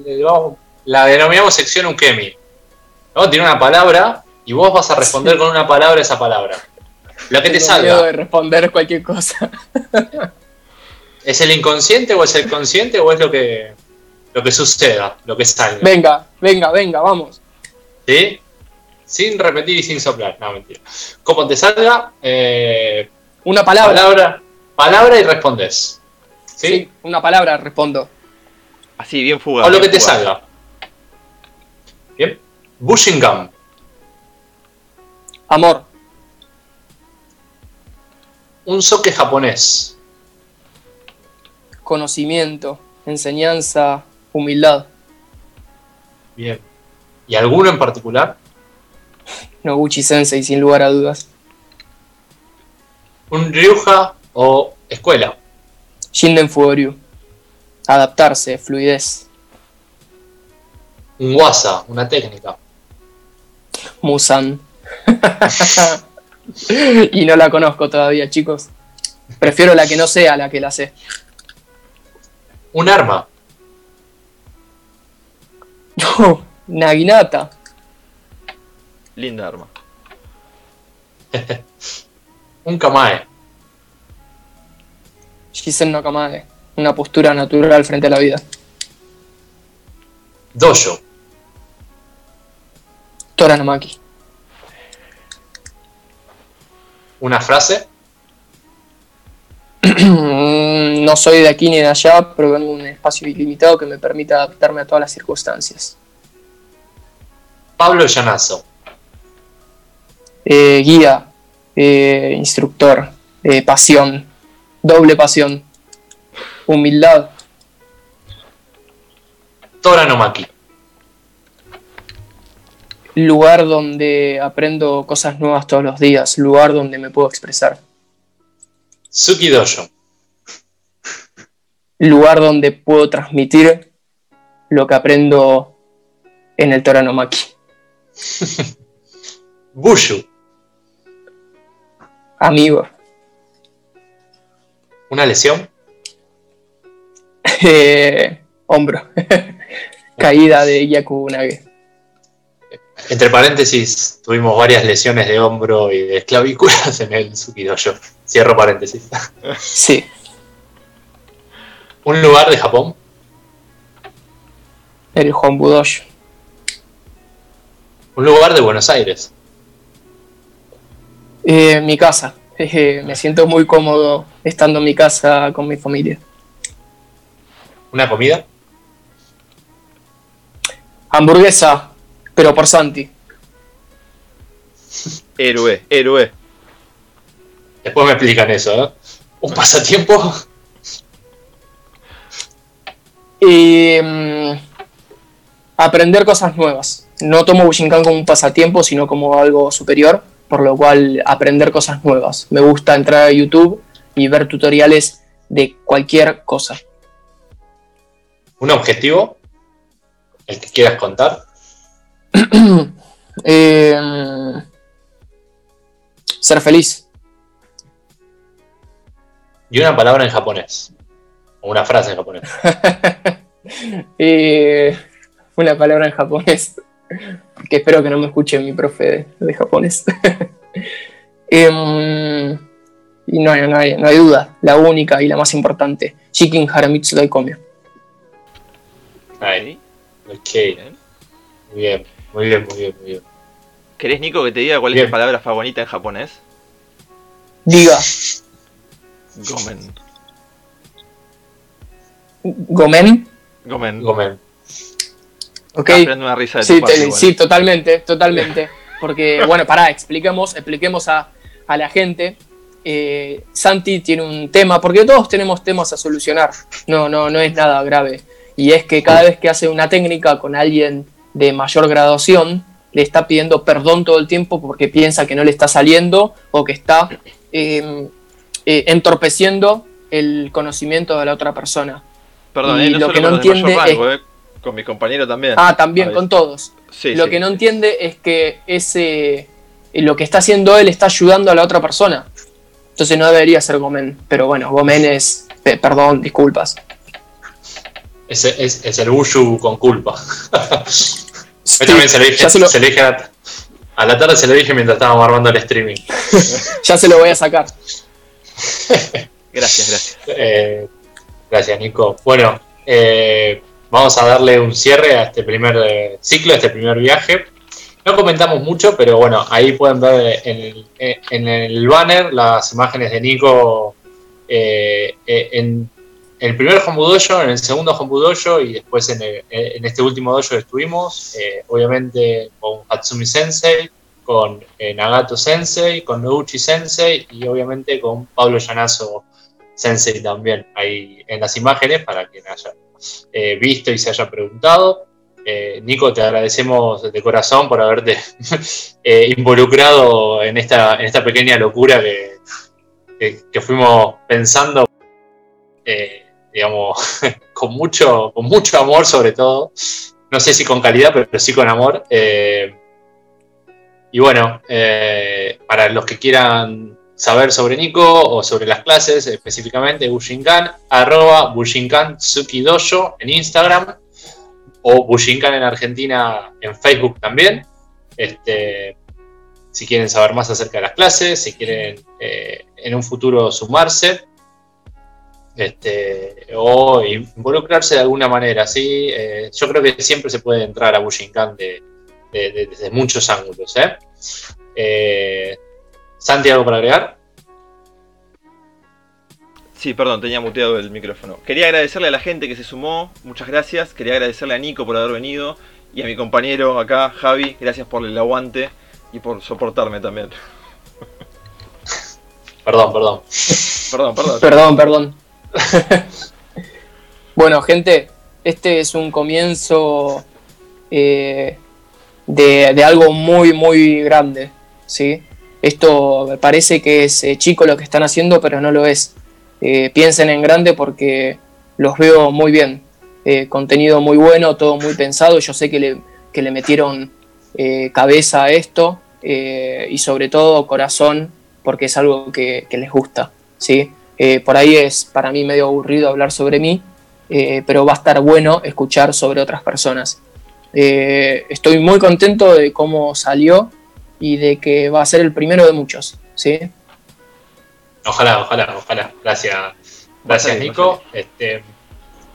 la denominamos sección Ukemi. ¿no? Tiene una palabra y vos vas a responder con una palabra esa palabra. Lo que te salga. de responder cualquier cosa. ¿Es el inconsciente o es el consciente o es lo que, lo que suceda, lo que salga? Venga, venga, venga, vamos. ¿Sí? Sin repetir y sin soplar. No, mentira. Como te salga, eh, una palabra. palabra. Palabra y respondes. ¿Sí? una palabra respondo. Así, bien fugaz. O lo que te salga. Bien. Bushing gum. Amor. Un soque japonés. Conocimiento, enseñanza, humildad. Bien. ¿Y alguno en particular? Noguchi Sensei, sin lugar a dudas. ¿Un Ryuja o escuela? Shinden Fuoryu. Adaptarse, fluidez. Un Wasa, una técnica. Musan. y no la conozco todavía, chicos. Prefiero la que no sea la que la sé. Un arma. No, Naginata. Linda arma. Un Kamae. Shisen no Kamae. Una postura natural frente a la vida. Dojo. Toranamaki una frase. no soy de aquí ni de allá, pero vengo un espacio ilimitado que me permita adaptarme a todas las circunstancias. Pablo Llanazo. Eh, guía, eh, instructor, eh, pasión, doble pasión, humildad. Tora Nomaki lugar donde aprendo cosas nuevas todos los días, lugar donde me puedo expresar. Suki Dojo. Lugar donde puedo transmitir lo que aprendo en el Toranomaki. Bushu. Amigo. ¿Una lesión? Eh, hombro. Caída de Yakunage. Entre paréntesis, tuvimos varias lesiones de hombro y de clavículas en el Sukidojo. Cierro paréntesis. Sí. ¿Un lugar de Japón? El Hombudojo. ¿Un lugar de Buenos Aires? Eh, mi casa. me siento muy cómodo estando en mi casa con mi familia. ¿Una comida? Hamburguesa, pero por Santi. Héroe, héroe. Después me explican eso, ¿eh? ¿Un pasatiempo? Y, mm, aprender cosas nuevas. No tomo Bushinkan como un pasatiempo, sino como algo superior, por lo cual aprender cosas nuevas. Me gusta entrar a YouTube y ver tutoriales de cualquier cosa. ¿Un objetivo? ¿El que quieras contar? Em, ser feliz. Y una palabra en japonés. O una frase en japonés. Eh, una palabra en japonés. Que espero que no me escuche mi profe de, japonés. Em, y no hay, no, hay, duda. La única y la más importante. Shikin Haramitsu Daikomi. Ahí. Ok. Muy bien, muy bien, muy bien, muy bien. ¿Querés, Nico, que te diga cuál es tu palabra favorita en japonés? Diga. Gomen. ¿Gomen? Gomen. Gomen. Ok. Una risa de sí, sí, totalmente, totalmente. Porque, bueno, pará, expliquemos, expliquemos a, la gente. Eh, Santi tiene un tema, porque todos tenemos temas a solucionar. No, no, no es nada grave. Y es que cada vez que hace una técnica con alguien de mayor graduación, le está pidiendo perdón todo el tiempo porque piensa que no le está saliendo o que está em, eh, entorpeciendo el conocimiento de la otra persona. Perdón, y lo que no entiende es... Eh, con mi compañero también. Ah, también, con todos. lo que no entiende es que ese eh, lo que está haciendo él está ayudando a la otra persona. Entonces no debería ser Gomen. Pero bueno, Gomen es. perdón, disculpas. Es, es, el Bushu con culpa. también se lo dije, se, dije a, la tarde se lo dije mientras estábamos armando el streaming. ya se lo voy a sacar. gracias, gracias. Eh, gracias, Nico. Bueno, eh, vamos a darle un cierre a este primer eh, ciclo, a este primer viaje. No comentamos mucho, pero bueno, ahí pueden ver en el, banner las imágenes de Nico en el primer Dojo, en el segundo Dojo y después en, este último dojo estuvimos, eh, obviamente con Hatsumi Sensei, con eh, Nagato Sensei, con Nouchi Sensei y obviamente con Pablo Llanazo Sensei también ahí en las imágenes para quien haya eh, visto y se haya preguntado. Nico, te agradecemos de corazón por haberte involucrado en esta, en esta pequeña locura que, que, fuimos pensando digamos, con mucho, con mucho amor sobre todo. No sé si con calidad, pero sí con amor. Eh, y bueno, eh, para los que quieran saber sobre Nico o sobre las clases, específicamente Bushinkan, arroba Bushinkan Tsuki Dojo en Instagram o Bushinkan en Argentina en Facebook también. Este, si quieren saber más acerca de las clases, si quieren eh, en un futuro sumarse este, o involucrarse de alguna manera. ¿sí? Eh, yo creo que siempre se puede entrar a Bushinkan de, desde muchos ángulos. ¿eh? ¿eh? Santi, ¿algo para agregar? Sí, perdón, tenía muteado el micrófono. Quería agradecerle a la gente que se sumó, muchas gracias. Quería agradecerle a Nico por haber venido y a mi compañero acá, Javi, gracias por el aguante y por soportarme también. Perdón, perdón. perdón, perdón. Perdón, perdón. bueno, gente, este es un comienzo eh, de, algo muy, muy grande. ¿sí? Esto me parece que es eh, chico lo que están haciendo, pero no lo es. Eh, piensen en grande porque los veo muy bien. contenido muy bueno, todo muy pensado. Yo sé que le, que le metieron cabeza a esto y sobre todo corazón porque es algo que, que les gusta. ¿sí? Eh, por ahí es para mí medio aburrido hablar sobre mí, eh, pero va a estar bueno escuchar sobre otras personas. Eh, estoy muy contento de cómo salió y de que va a ser el primero de muchos. ¿sí? Ojalá, ojalá, ojalá. Gracias, gracias Nico. Este,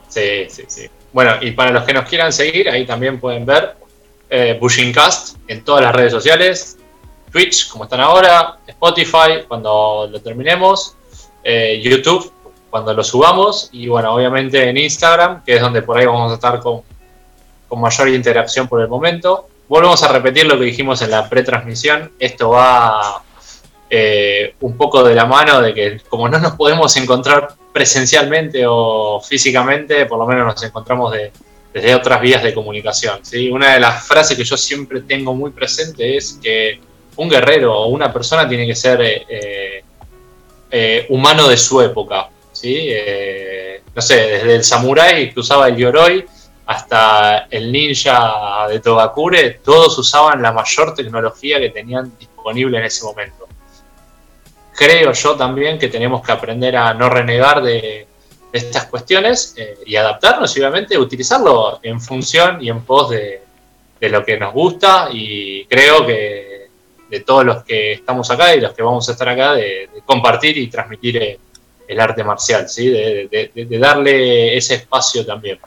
sí, sí, sí. Bueno, y para los que nos quieran seguir, ahí también pueden ver eh, Bushingcast en todas las redes sociales, Twitch, como están ahora, Spotify, cuando lo terminemos, eh, YouTube cuando lo subamos y bueno, obviamente en Instagram, que es donde por ahí vamos a estar con, con mayor interacción por el momento. Volvemos a repetir lo que dijimos en la pretransmisión. Esto va eh, un poco de la mano de que como no nos podemos encontrar presencialmente o físicamente, por lo menos nos encontramos de, desde otras vías de comunicación. ¿sí? Una de las frases que yo siempre tengo muy presente es que un guerrero o una persona tiene que ser eh, eh, humano de su época. ¿sí? Eh, no sé, desde el samurái que usaba el yoroi hasta el ninja de Togakure, todos usaban la mayor tecnología que tenían disponible en ese momento. creo yo también que tenemos que aprender a no renegar de estas cuestiones eh, y adaptarnos y obviamente utilizarlo en función y en pos de, lo que nos gusta y creo que de todos los que estamos acá y los que vamos a estar acá, de, compartir y transmitir eh, el, arte marcial, ¿sí? De, de, darle ese espacio también.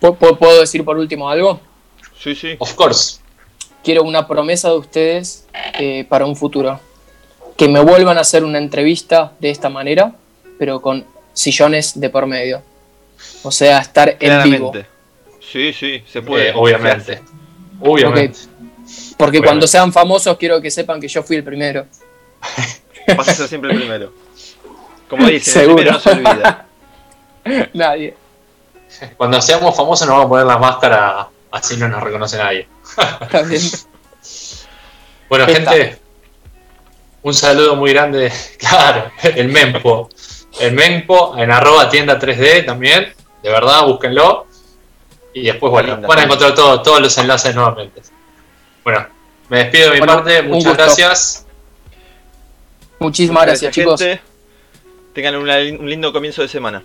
¿Puedo decir por último algo? Sí, sí. Of course. Quiero una promesa de ustedes eh, para un futuro. Que me vuelvan a hacer una entrevista de esta manera, pero con sillones de por medio. O sea, estar en vivo. Sí, sí, se puede. Eh, obviamente. Obviamente. Porque cuando sean famosos quiero que sepan que yo fui el primero. Vas a ser siempre el primero. Como dicen, el primero no se olvida. Nadie. Cuando seamos famosos nos vamos a poner la máscara, así no nos reconoce nadie. bueno, gente, un saludo muy grande. Claro, el Mempo el Mempo, en arroba tienda 3D también. De verdad, búsquenlo. Y después, bueno, van a encontrar todos los enlaces nuevamente. Bueno, me despido de mi parte. Muchas gracias. Muchísimas gracias, chicos. Tengan un lindo comienzo de semana.